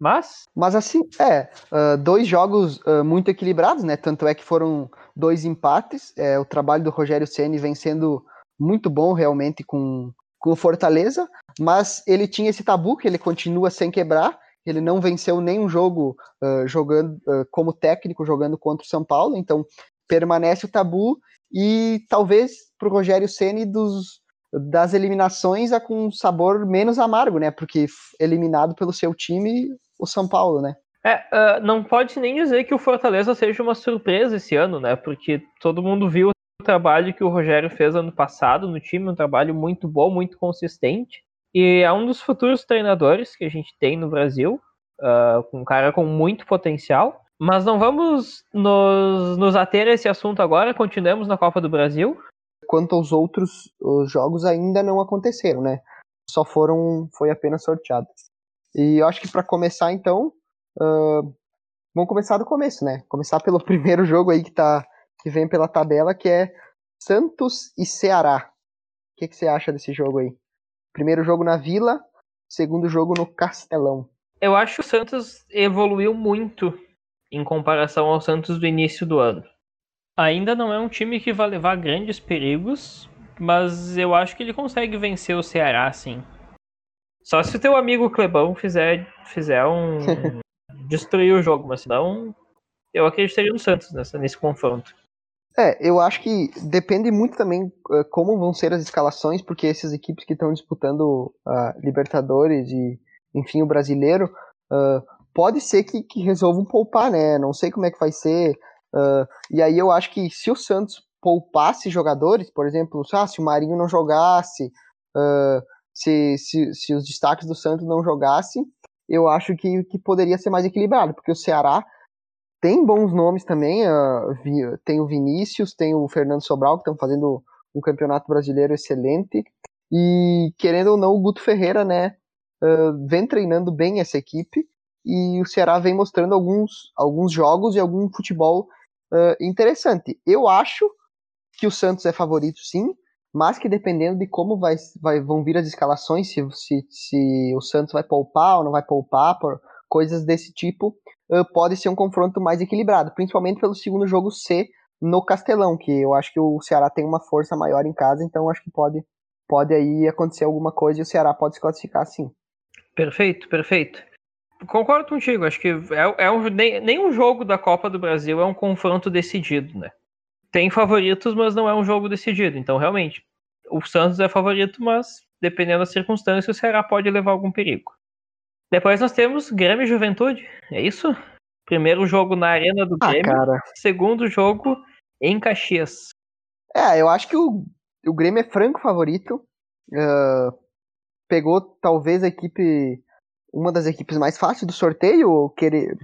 Mas. Mas assim, é. Uh, dois jogos uh, muito equilibrados, né? Tanto é que foram dois empates. É, o trabalho do Rogério Ceni vem sendo muito bom realmente com, com o Fortaleza, mas ele tinha esse tabu que ele continua sem quebrar ele não venceu nenhum jogo uh, jogando como técnico jogando contra o São Paulo, então permanece o tabu e talvez para o Rogério Ceni dos das eliminações é com um sabor menos amargo, né? Porque eliminado pelo seu time, o São Paulo, né? É, uh, não pode nem dizer que o Fortaleza seja uma surpresa esse ano, né? Porque todo mundo viu o trabalho que o Rogério fez ano passado no time, um trabalho muito bom, muito consistente. E é um dos futuros treinadores que a gente tem no Brasil, uh, um cara com muito potencial. Mas não vamos nos, nos ater a esse assunto agora, continuamos na Copa do Brasil. Quanto aos outros os jogos ainda não aconteceram, né? Só foram, foi apenas sorteados. E eu acho que para começar então, uh, vamos começar do começo, né? Começar pelo primeiro jogo aí que tá que vem pela tabela, que é Santos e Ceará que, que você acha desse jogo aí? Primeiro jogo na Vila, segundo jogo no Castelão. Eu acho que o Santos evoluiu muito em comparação ao Santos do início do ano. Ainda não é um time que vai levar grandes perigos, mas eu acho que ele consegue vencer o Ceará, sim. Só se o teu amigo Clebão fizer, fizer um. destruir o jogo, mas senão eu acreditaria no Santos nessa, nesse confronto. É, eu acho que depende muito também uh, como vão ser as escalações, porque essas equipes que estão disputando a uh, Libertadores e, enfim, o brasileiro, uh, pode ser que, que, resolvam poupar, né? Não sei como é que vai ser. e aí eu acho que se o Santos poupasse jogadores, por exemplo, ah, se o Marinho não jogasse, se, se, se os destaques do Santos não jogassem, eu acho que, que poderia ser mais equilibrado, porque o Ceará tem bons nomes também, uh, tem o Vinícius, tem o Fernando Sobral, que estão fazendo um campeonato brasileiro excelente, e querendo ou não, o Guto Ferreira, né, uh, vem treinando bem essa equipe, e o Ceará vem mostrando alguns, alguns jogos e algum futebol uh, interessante. Eu acho que o Santos é favorito sim, mas que dependendo de como vai, vai, vão vir as escalações, se, se, se o Santos vai poupar ou não vai poupar, por coisas desse tipo, uh, pode ser um confronto mais equilibrado, principalmente pelo segundo jogo ser no Castelão, que eu acho que o Ceará tem uma força maior em casa, então acho que pode, pode aí acontecer alguma coisa e o Ceará pode se classificar sim. Perfeito, perfeito. Concordo contigo, acho que é, é um, jogo da Copa do Brasil é um confronto decidido, né? Tem favoritos, mas não é um jogo decidido. Então, realmente, o Santos é favorito, mas dependendo das circunstâncias, o Ceará pode levar algum perigo. Depois nós temos Grêmio e Juventude, é isso? Primeiro jogo na Arena do ah, Grêmio, ah, segundo jogo em Caxias. É, eu acho que o, o Grêmio é franco favorito. Uh, pegou talvez a equipe, uma das equipes mais fáceis do sorteio, querer,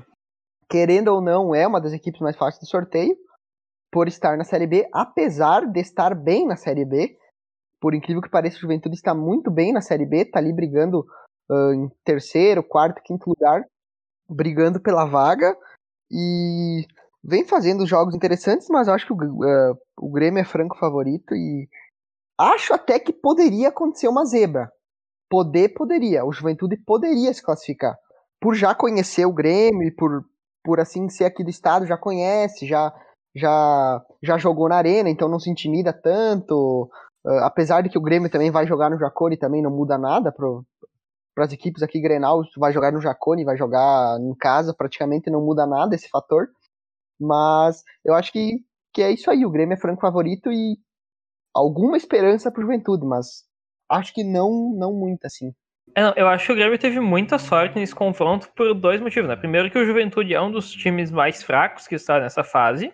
querendo ou não, é uma das equipes mais fáceis do sorteio por estar na Série B, apesar de estar bem na Série B. Por incrível que pareça, o Juventude está muito bem na Série B, está ali brigando uh, em terceiro, quarto, quinto lugar, brigando pela vaga e vem fazendo jogos interessantes, mas eu acho que o, uh, o Grêmio é franco favorito e acho até que poderia acontecer uma zebra. Poder, poderia. O Juventude poderia se classificar. Por já conhecer o Grêmio e por, por assim ser aqui do estado, já conhece, já já, já jogou na arena, então não se intimida tanto. Uh, apesar de que o Grêmio também vai jogar no Jacone, também não muda nada para as equipes aqui Grenal, vai jogar no Jacone, vai jogar em casa, praticamente não muda nada esse fator. Mas eu acho que, que é isso aí, o Grêmio é franco favorito e alguma esperança para Juventude, mas acho que não, não muito assim. É, eu acho que o Grêmio teve muita sorte nesse confronto por dois motivos. Né? Primeiro que o Juventude é um dos times mais fracos que está nessa fase.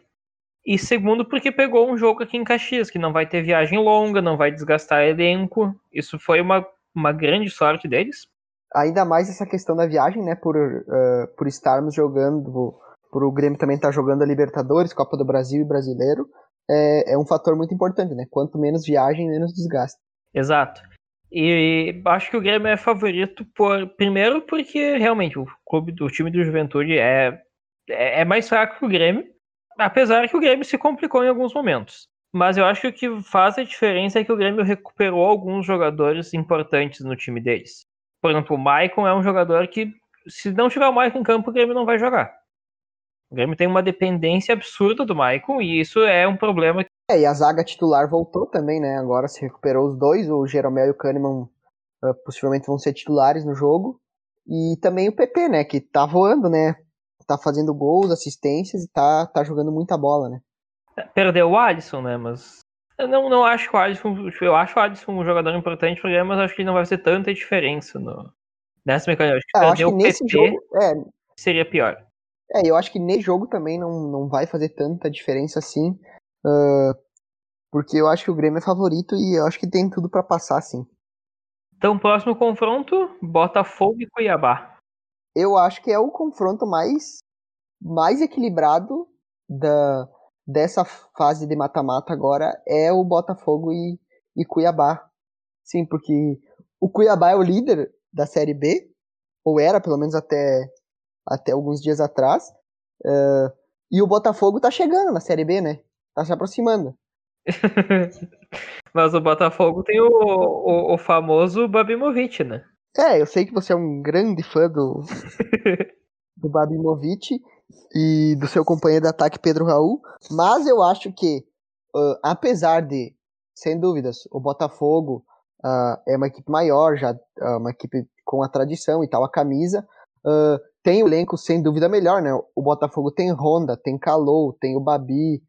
E segundo, porque pegou um jogo aqui em Caxias, que não vai ter viagem longa, não vai desgastar elenco. Isso foi uma, uma grande sorte deles. Ainda mais essa questão da viagem, né? Por, uh, por estarmos jogando, por o Grêmio também estar tá jogando a Libertadores, Copa do Brasil e Brasileiro, é, é um fator muito importante, né? Quanto menos viagem, menos desgaste. Exato. E acho que o Grêmio é favorito por primeiro porque realmente o clube do time do Juventude é, é, é mais fraco que o Grêmio. Apesar que o Grêmio se complicou em alguns momentos. Mas eu acho que o que faz a diferença é que o Grêmio recuperou alguns jogadores importantes no time deles. Por exemplo, o Maicon é um jogador que, se não tiver o Maicon em campo, o Grêmio não vai jogar. O Grêmio tem uma dependência absurda do Maicon e isso é um problema. É, e a zaga titular voltou também, né? Agora se recuperou os dois, o Jeromel e o Kahneman uh, possivelmente vão ser titulares no jogo. E também o PP, né? Que tá voando, né? Tá fazendo gols, assistências e tá, tá jogando muita bola, né? Perdeu o Alisson, né? Mas eu não, não acho que o Alisson. Eu acho o Alisson um jogador importante pro Grêmio, mas acho que não vai fazer tanta diferença no, nessa mecânica. Acho que é, acho que o nesse PP jogo, é, seria pior. É, eu acho que nesse jogo também não, não vai fazer tanta diferença assim. Uh, porque eu acho que o Grêmio é favorito e eu acho que tem tudo para passar, sim. Então, próximo confronto: Botafogo e Cuiabá eu acho que é o confronto mais, mais equilibrado da, dessa fase de mata-mata agora é o Botafogo e, e Cuiabá. Sim, porque o Cuiabá é o líder da Série B, ou era pelo menos até, até alguns dias atrás, uh, e o Botafogo tá chegando na Série B, né? Tá se aproximando. Mas o Botafogo tem o, o, o famoso Babimovic, né? É, eu sei que você é um grande fã do, do Babimovic e do seu companheiro de ataque Pedro Raul, mas eu acho que, uh, apesar de, sem dúvidas, o Botafogo uh, é uma equipe maior, já uh, uma equipe com a tradição e tal, a camisa, tem o elenco sem dúvida melhor, né? O Botafogo tem Honda, tem Calou, tem o Babi.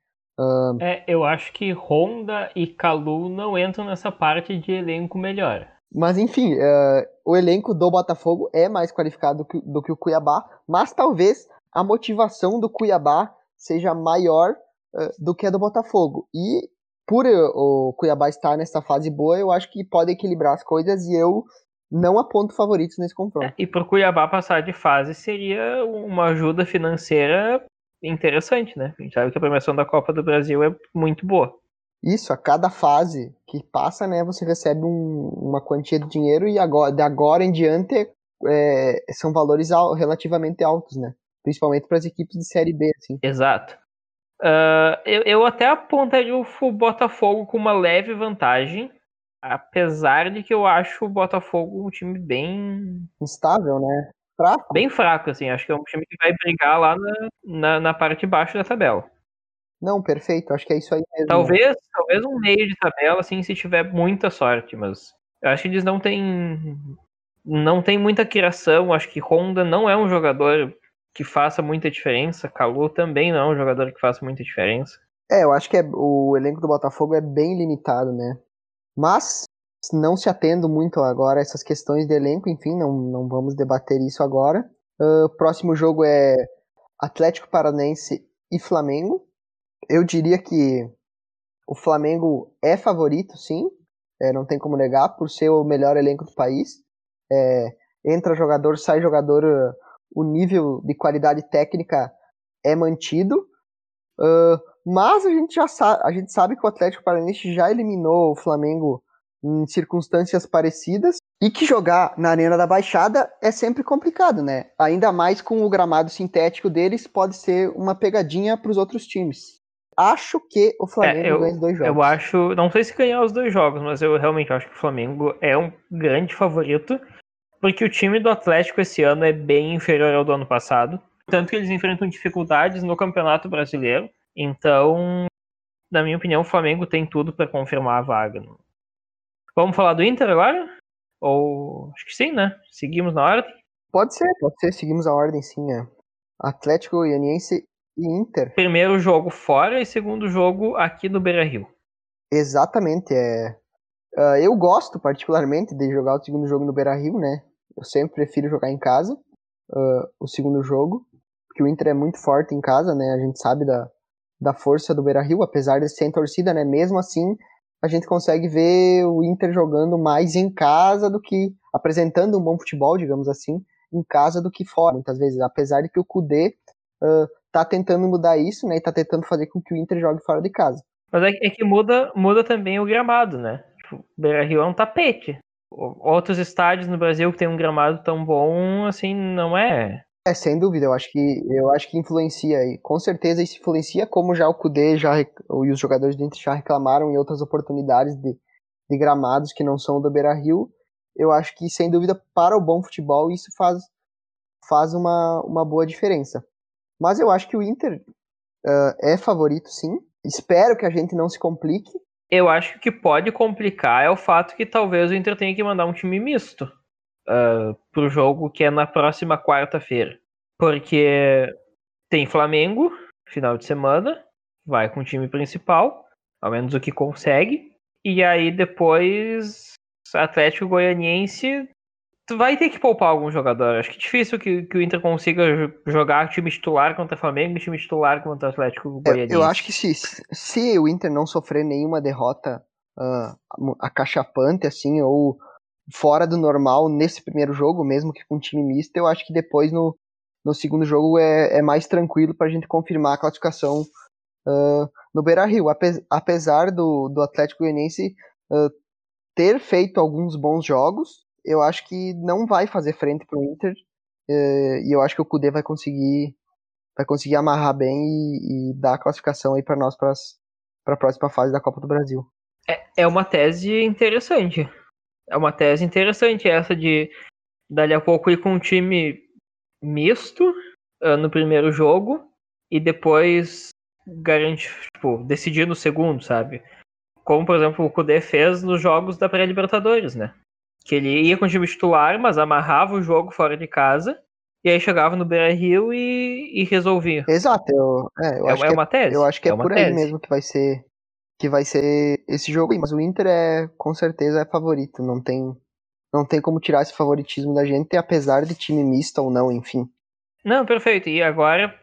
É, eu acho que Honda e Calu não entram nessa parte de elenco melhor. Mas enfim, uh, o elenco do Botafogo é mais qualificado do que, do que, o Cuiabá, mas talvez a motivação do Cuiabá seja maior uh, do que a do Botafogo. E por o Cuiabá estar nessa fase boa, eu acho que pode equilibrar as coisas e eu não aponto favoritos nesse confronto. É, e para o Cuiabá passar de fase seria uma ajuda financeira interessante, né? A gente sabe que a premiação da Copa do Brasil é muito boa. Isso, a cada fase que passa, né, você recebe um, uma quantia de dinheiro e agora, de agora em diante é, são valores al relativamente altos, né? Principalmente para as equipes de Série B, assim. Exato. Uh, eu, eu até apontaria o Botafogo com uma leve vantagem, apesar de que eu acho o Botafogo um time bem... Instável, né? Fraco? Bem fraco, assim. Acho que é um time que vai brigar lá na, na, na parte de baixo da tabela. Não, perfeito. Acho que é isso aí mesmo. Talvez, talvez um meio de tabela, assim, se tiver muita sorte, mas eu acho que eles não têm não tem muita criação. Acho que Honda não é um jogador que faça muita diferença. Calu também não é um jogador que faça muita diferença. É, eu acho que é, o elenco do Botafogo é bem limitado, né? Mas não se atendo muito agora a essas questões de elenco, enfim, não, não vamos debater isso agora. O uh, próximo jogo é Atlético Paranense e Flamengo. Eu diria que o Flamengo é favorito, sim, é, não tem como negar, por ser o melhor elenco do país. É, entra jogador, sai jogador, o nível de qualidade técnica é mantido. Uh, mas a gente já sabe, a gente sabe que o Atlético Paranaense já eliminou o Flamengo em circunstâncias parecidas e que jogar na Arena da Baixada é sempre complicado, né? Ainda mais com o gramado sintético deles, pode ser uma pegadinha para os outros times. Acho que o Flamengo é, eu, ganha os dois jogos. Eu acho, não sei se ganhar os dois jogos, mas eu realmente acho que o Flamengo é um grande favorito, porque o time do Atlético esse ano é bem inferior ao do ano passado, tanto que eles enfrentam dificuldades no Campeonato Brasileiro. Então, na minha opinião, o Flamengo tem tudo para confirmar a vaga Vamos falar do Inter agora? Ou acho que sim, né? Seguimos na ordem? Pode ser, pode ser, seguimos a ordem sim, é. Atlético Goianiense e Inter. Primeiro jogo fora e segundo jogo aqui no Beira-Rio. Exatamente, é. Uh, eu gosto particularmente de jogar o segundo jogo no Beira-Rio, né? Eu sempre prefiro jogar em casa, uh, o segundo jogo, porque o Inter é muito forte em casa, né? A gente sabe da, da força do Beira-Rio, apesar de ser em torcida, né? Mesmo assim, a gente consegue ver o Inter jogando mais em casa do que apresentando um bom futebol, digamos assim, em casa do que fora, muitas vezes, apesar de que o Kudê uh, tá tentando mudar isso, né, e tá tentando fazer com que o Inter jogue fora de casa. Mas é, que muda, muda também o gramado, né? Tipo, o Beira-Rio é um tapete. Outros estádios no Brasil que tem um gramado tão bom, assim, não é é, sem dúvida, eu acho que eu acho que influencia e com certeza isso influencia, como já o Kudê já e os jogadores do Inter já reclamaram em outras oportunidades de, de gramados que não são do Beira-Rio. Eu acho que sem dúvida para o bom futebol isso faz faz uma, uma boa diferença. Mas eu acho que o Inter uh, é favorito, sim. Espero que a gente não se complique. Eu acho que pode complicar é o fato que talvez o Inter tenha que mandar um time misto uh, pro jogo que é na próxima quarta-feira. Porque tem Flamengo, final de semana, vai com o time principal, ao menos o que consegue. E aí depois Atlético Goianiense vai ter que poupar algum jogador. Acho que é difícil que, que o Inter consiga jogar time titular contra Flamengo e time titular contra Atlético Goianiense. Eu, eu acho que se, se o Inter não sofrer nenhuma derrota uh, acachapante, assim, ou fora do normal nesse primeiro jogo, mesmo que com time misto, eu acho que depois no, no segundo jogo é, é mais tranquilo para a gente confirmar a classificação uh, no Beira Rio. apesar do, do Atlético Goianiense uh, ter feito alguns bons jogos, eu acho que não vai fazer frente para o Inter uh, e eu acho que o Cudê vai conseguir vai conseguir amarrar bem e, e dar a classificação aí para nós para a próxima fase da Copa do Brasil. É, é uma tese interessante. É uma tese interessante essa de dali a pouco ir com um time misto uh, no primeiro jogo e depois tipo, decidir no segundo, sabe? Como, por exemplo, o Kudê fez nos jogos da pré-Libertadores, né? Que ele ia com o time titular, mas amarrava o jogo fora de casa e aí chegava no Beira Rio e, e resolvia. Exato, eu, é, eu é, acho é que uma tese. Eu acho que é, é por tese. aí mesmo que vai ser que vai ser esse jogo aí. Mas o Inter é, com certeza, é favorito. Não tem, não tem como tirar esse favoritismo da gente, apesar de time misto ou não, enfim. Não, perfeito. E agora,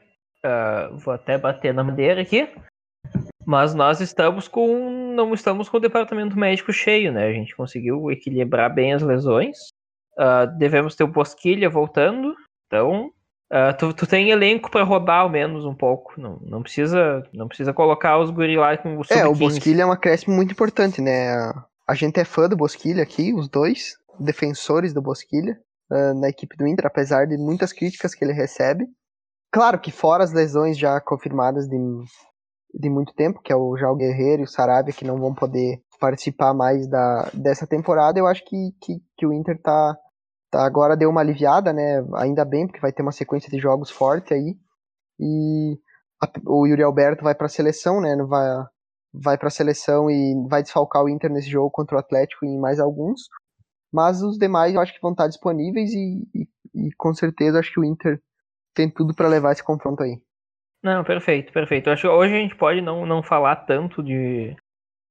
uh, vou até bater na madeira aqui. Mas nós estamos com. não estamos com o departamento médico cheio, né? A gente conseguiu equilibrar bem as lesões. Uh, devemos ter o Bosquilha voltando. Então, Uh, tu, tu, tem elenco para rodar ao menos um pouco. Não, não, precisa não precisa colocar os guri lá com o É, o Bosquilha é um acréscimo muito importante, né? A gente é fã do Bosquilha aqui, os dois, defensores do Bosquilha, uh, na equipe do Inter, apesar de muitas críticas que ele recebe. Claro que fora as lesões já confirmadas de, de muito tempo, que é o João Guerreiro e o Sarabia, que não vão poder participar mais da, dessa temporada, eu acho que, que, que o Inter tá, Tá, agora deu uma aliviada, né? Ainda bem, porque vai ter uma sequência de jogos forte aí. E a, o Yuri Alberto vai para a seleção, né? Vai, vai para a seleção e vai desfalcar o Inter nesse jogo contra o Atlético e em mais alguns. Mas os demais eu acho que vão estar disponíveis e, e, e com certeza acho que o Inter tem tudo para levar esse confronto aí. Não, perfeito, perfeito. Eu acho que hoje a gente pode não, não falar tanto de,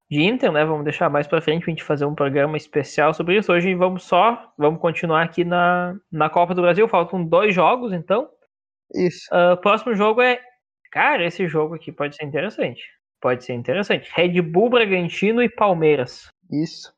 de Inter, né? Vamos deixar mais para frente a gente fazer um programa especial sobre isso. Hoje vamos só, vamos continuar aqui na, na Copa do Brasil. Faltam dois jogos, então. Isso. O uh, próximo jogo é, cara, esse jogo aqui pode ser interessante. Pode ser interessante. Red Bull, Bragantino e Palmeiras. Isso.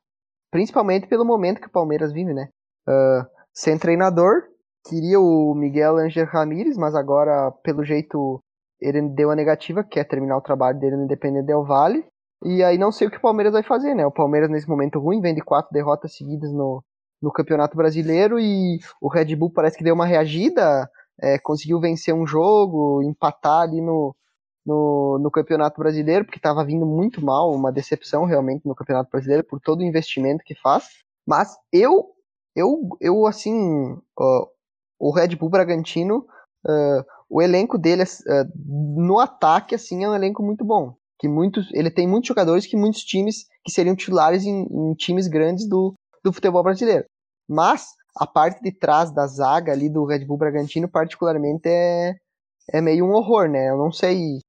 Principalmente pelo momento que o Palmeiras vive, né? Uh, sem treinador, queria o Miguel Angel Ramírez, mas agora, pelo jeito, ele deu a negativa, que é terminar o trabalho dele no Independente Del Vale. E aí não sei o que o Palmeiras vai fazer, né? O Palmeiras nesse momento ruim, vem de quatro derrotas seguidas no, no Campeonato Brasileiro e o Red Bull parece que deu uma reagida, é, conseguiu vencer um jogo, empatar ali no, no, no Campeonato Brasileiro, porque estava vindo muito mal, uma decepção realmente no Campeonato Brasileiro por todo o investimento que faz. Mas eu, eu, eu assim, uh, o Red Bull Bragantino, uh, o elenco dele uh, no ataque assim é um elenco muito bom que muitos, ele tem muitos jogadores que muitos times que seriam titulares em, em times grandes do, do futebol brasileiro. Mas a parte de trás da zaga ali do Red Bull Bragantino, particularmente, é, é meio um horror, né? Eu não sei o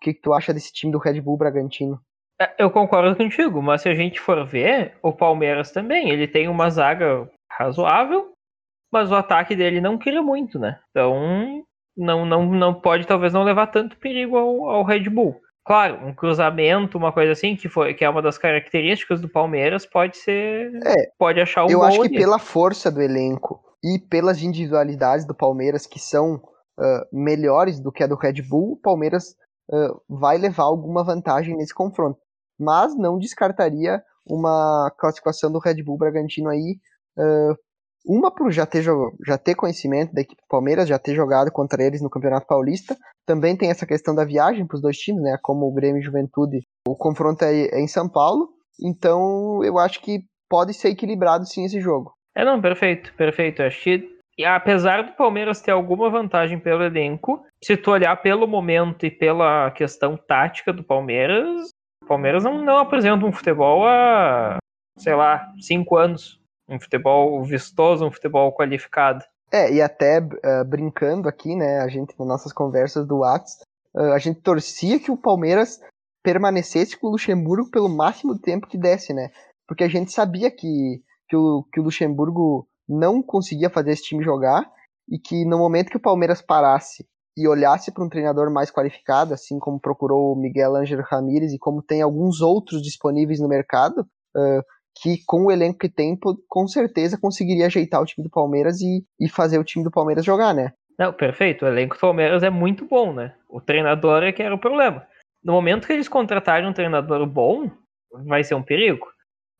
que, que tu acha desse time do Red Bull Bragantino. É, eu concordo contigo, mas se a gente for ver, o Palmeiras também, ele tem uma zaga razoável, mas o ataque dele não cria muito, né? Então, não, não, não pode talvez não levar tanto perigo ao, ao Red Bull. Claro, um cruzamento, uma coisa assim, que, foi, que é uma das características do Palmeiras, pode ser. É, pode achar um Eu acho que pela força do elenco e pelas individualidades do Palmeiras, que são uh, melhores do que a do Red Bull, o Palmeiras uh, vai levar alguma vantagem nesse confronto. Mas não descartaria uma classificação do Red Bull Bragantino aí. Uh, uma por já ter, já ter conhecimento da equipe do Palmeiras, já ter jogado contra eles no Campeonato Paulista. Também tem essa questão da viagem para os dois times, né? Como o Grêmio e Juventude, o confronto é, é em São Paulo. Então eu acho que pode ser equilibrado sim esse jogo. É, não, perfeito, perfeito. Acho que, apesar do Palmeiras ter alguma vantagem pelo elenco, se tu olhar pelo momento e pela questão tática do Palmeiras, o Palmeiras não, não apresenta um futebol há, sei lá, cinco anos. Um futebol vistoso, um futebol qualificado. É, e até uh, brincando aqui, né, a gente, nas nossas conversas do Whats, uh, a gente torcia que o Palmeiras permanecesse com o Luxemburgo pelo máximo tempo que desse, né? Porque a gente sabia que, que, o, que o Luxemburgo não conseguia fazer esse time jogar e que no momento que o Palmeiras parasse e olhasse para um treinador mais qualificado, assim como procurou o Miguel Ángel Ramírez e como tem alguns outros disponíveis no mercado, uh, que com o elenco que tem, com certeza conseguiria ajeitar o time do Palmeiras e, e fazer o time do Palmeiras jogar, né? Não, perfeito. O elenco do Palmeiras é muito bom, né? O treinador é que era o problema. No momento que eles contratarem um treinador bom, vai ser um perigo.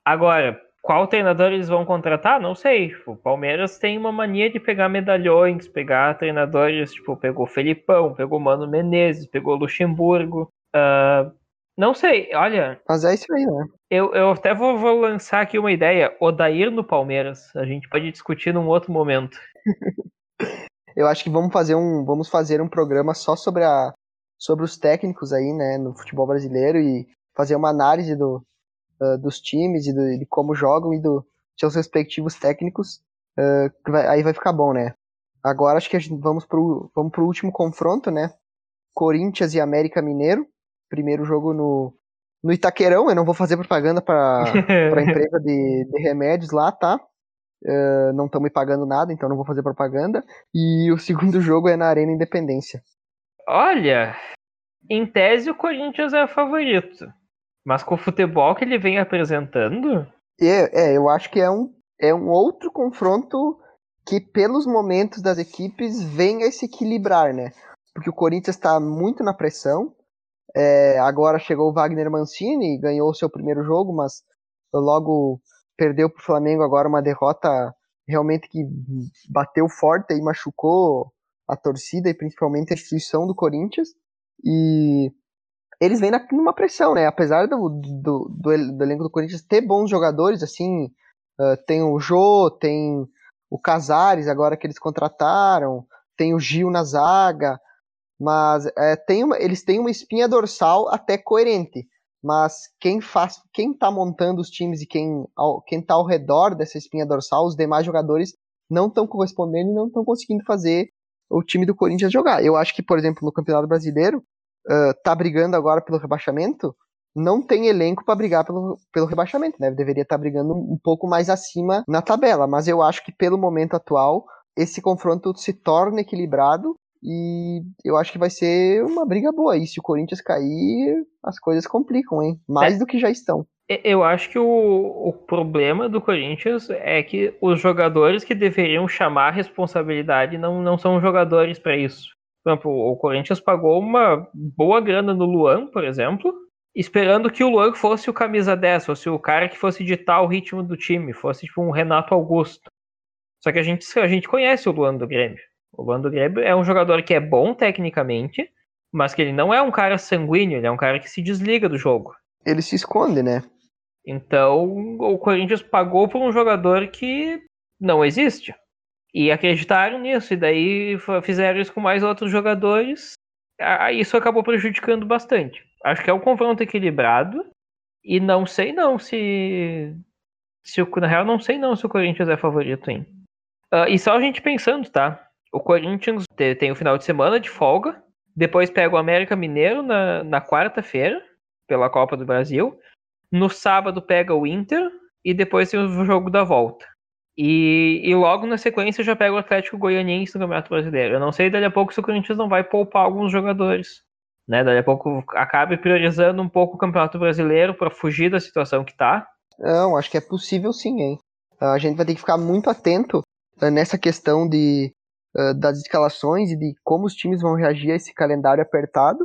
Agora, qual treinador eles vão contratar? Não sei. O Palmeiras tem uma mania de pegar medalhões, pegar treinadores, tipo, pegou Felipão, pegou Mano Menezes, pegou Luxemburgo. Uh, Não sei, olha. Mas é isso aí, né? Eu, eu até vou, vou lançar aqui uma ideia. Odair no Palmeiras. A gente pode discutir num outro momento. eu acho que vamos fazer um, vamos fazer um programa só sobre, a, sobre os técnicos aí, né, no futebol brasileiro e fazer uma análise do, uh, dos times e do, de como jogam e dos seus respectivos técnicos. Uh, vai, aí vai ficar bom, né? Agora acho que a gente vamos pro, vamos pro último confronto, né? Corinthians e América Mineiro primeiro jogo no, no Itaquerão. Eu não vou fazer propaganda para a empresa de, de, remédios lá, tá? Uh, não estão me pagando nada, então não vou fazer propaganda. E o segundo jogo é na Arena Independência. Olha, em tese o Corinthians é favorito. Mas com o futebol que ele vem apresentando. É, é, eu acho que é um, é um outro confronto que, pelos momentos das equipes, vem a se equilibrar, né? Porque o Corinthians está muito na pressão, é, agora chegou o Wagner Mancini, ganhou o seu primeiro jogo, mas logo perdeu para o Flamengo agora uma derrota realmente que bateu forte e machucou a torcida e principalmente a instituição do Corinthians. E eles vêm numa pressão, né? Apesar do, do, do, do elenco do Corinthians ter bons jogadores, assim, uh, tem o Jô, tem o Casares agora que eles contrataram, tem o Gil na zaga, mas é, tem uma, eles têm uma espinha dorsal até coerente. Mas quem faz, quem está montando os times e quem quem está ao redor dessa espinha dorsal, os demais jogadores não estão correspondendo e não estão conseguindo fazer o time do Corinthians jogar. Eu acho que, por exemplo, no Campeonato Brasileiro, uh, tá brigando agora pelo rebaixamento, não tem elenco para brigar pelo, pelo rebaixamento, né? Deveria estar tá brigando um pouco mais acima na tabela, mas eu acho que pelo momento atual esse confronto se torna equilibrado e eu acho que vai ser uma briga boa. E se o Corinthians cair, as coisas complicam, hein? Mais é. do que já estão. Eu acho que o, o problema do Corinthians é que os jogadores que deveriam chamar a responsabilidade não, não são jogadores para isso. Por exemplo, o Corinthians pagou uma boa grana no Luan, por exemplo, esperando que o Luan fosse o camisa 10, fosse o cara que fosse ditar o ritmo do time, fosse tipo um Renato Augusto. Só que a gente, a gente conhece o Luan do Grêmio. O Lando Grebe é um jogador que é bom tecnicamente, mas que ele não é um cara sanguíneo, ele é um cara que se desliga do jogo. Ele se esconde, né? Então, o Corinthians pagou por um jogador que não existe. E acreditaram nisso, e daí fizeram isso com mais outros jogadores. Isso acabou prejudicando bastante. Acho que é um confronto equilibrado. E não sei não se. se o, na real, não sei não se o Corinthians é favorito, hein? Uh, e só a gente pensando, tá? O Corinthians tem o final de semana de folga. Depois pega o América Mineiro na, na quarta-feira, pela Copa do Brasil. No sábado pega o Inter e depois tem o jogo da volta. E, e logo na sequência já pega o Atlético Goianiense no Campeonato Brasileiro. Eu não sei dali a pouco se o Corinthians não vai poupar alguns jogadores. Né? Dali a pouco acabe priorizando um pouco o Campeonato Brasileiro para fugir da situação que está. Não, acho que é possível sim, hein? A gente vai ter que ficar muito atento né, nessa questão de uh, das escalações e de como os times vão reagir a esse calendário apertado,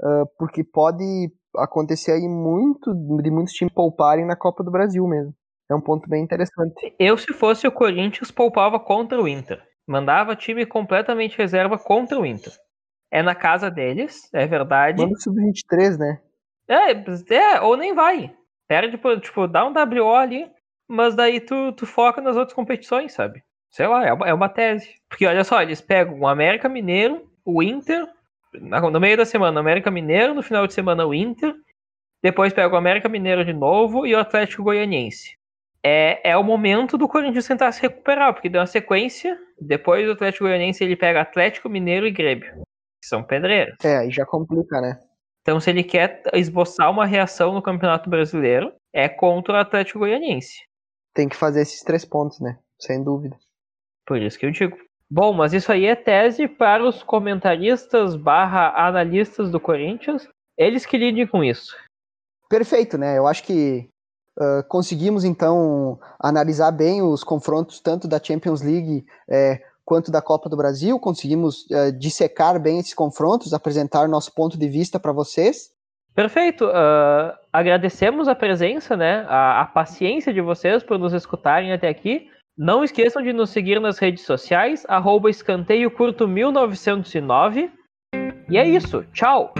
uh, porque pode acontecer aí muito de muitos times pouparem na Copa do Brasil mesmo. É um ponto bem interessante. Eu, se fosse o Corinthians, poupava contra o Inter. Mandava time completamente reserva contra o Inter. É na casa deles, é verdade. Manda o sub-23, né? É, é, ou nem vai. Perde, tipo, dá um WO ali, mas daí tu, tu foca nas outras competições, sabe? Sei lá, é uma, é uma tese. Porque olha só, eles pegam o América Mineiro, o Inter, no meio da semana o América Mineiro, no final de semana o Inter, depois pega o América Mineiro de novo e o Atlético Goianiense. É, é o momento do Corinthians tentar se recuperar, porque deu uma sequência, depois do Atlético Goianiense ele pega Atlético Mineiro e Grêmio, que são pedreiros. É, aí já complica, né? Então se ele quer esboçar uma reação no Campeonato Brasileiro, é contra o Atlético Goianiense. Tem que fazer esses três pontos, né? Sem dúvida. Por isso que eu digo. Bom, mas isso aí é tese para os comentaristas barra analistas do Corinthians. Eles que lidem com isso. Perfeito, né? Eu acho que uh, conseguimos então analisar bem os confrontos tanto da Champions League é, quanto da Copa do Brasil. Conseguimos uh, dissecar bem esses confrontos, apresentar nosso ponto de vista para vocês. Perfeito. Uh, agradecemos a presença, né? A, a paciência de vocês por nos escutarem até aqui. Não esqueçam de nos seguir nas redes sociais, arroba escanteio curto 1909. E é isso, tchau!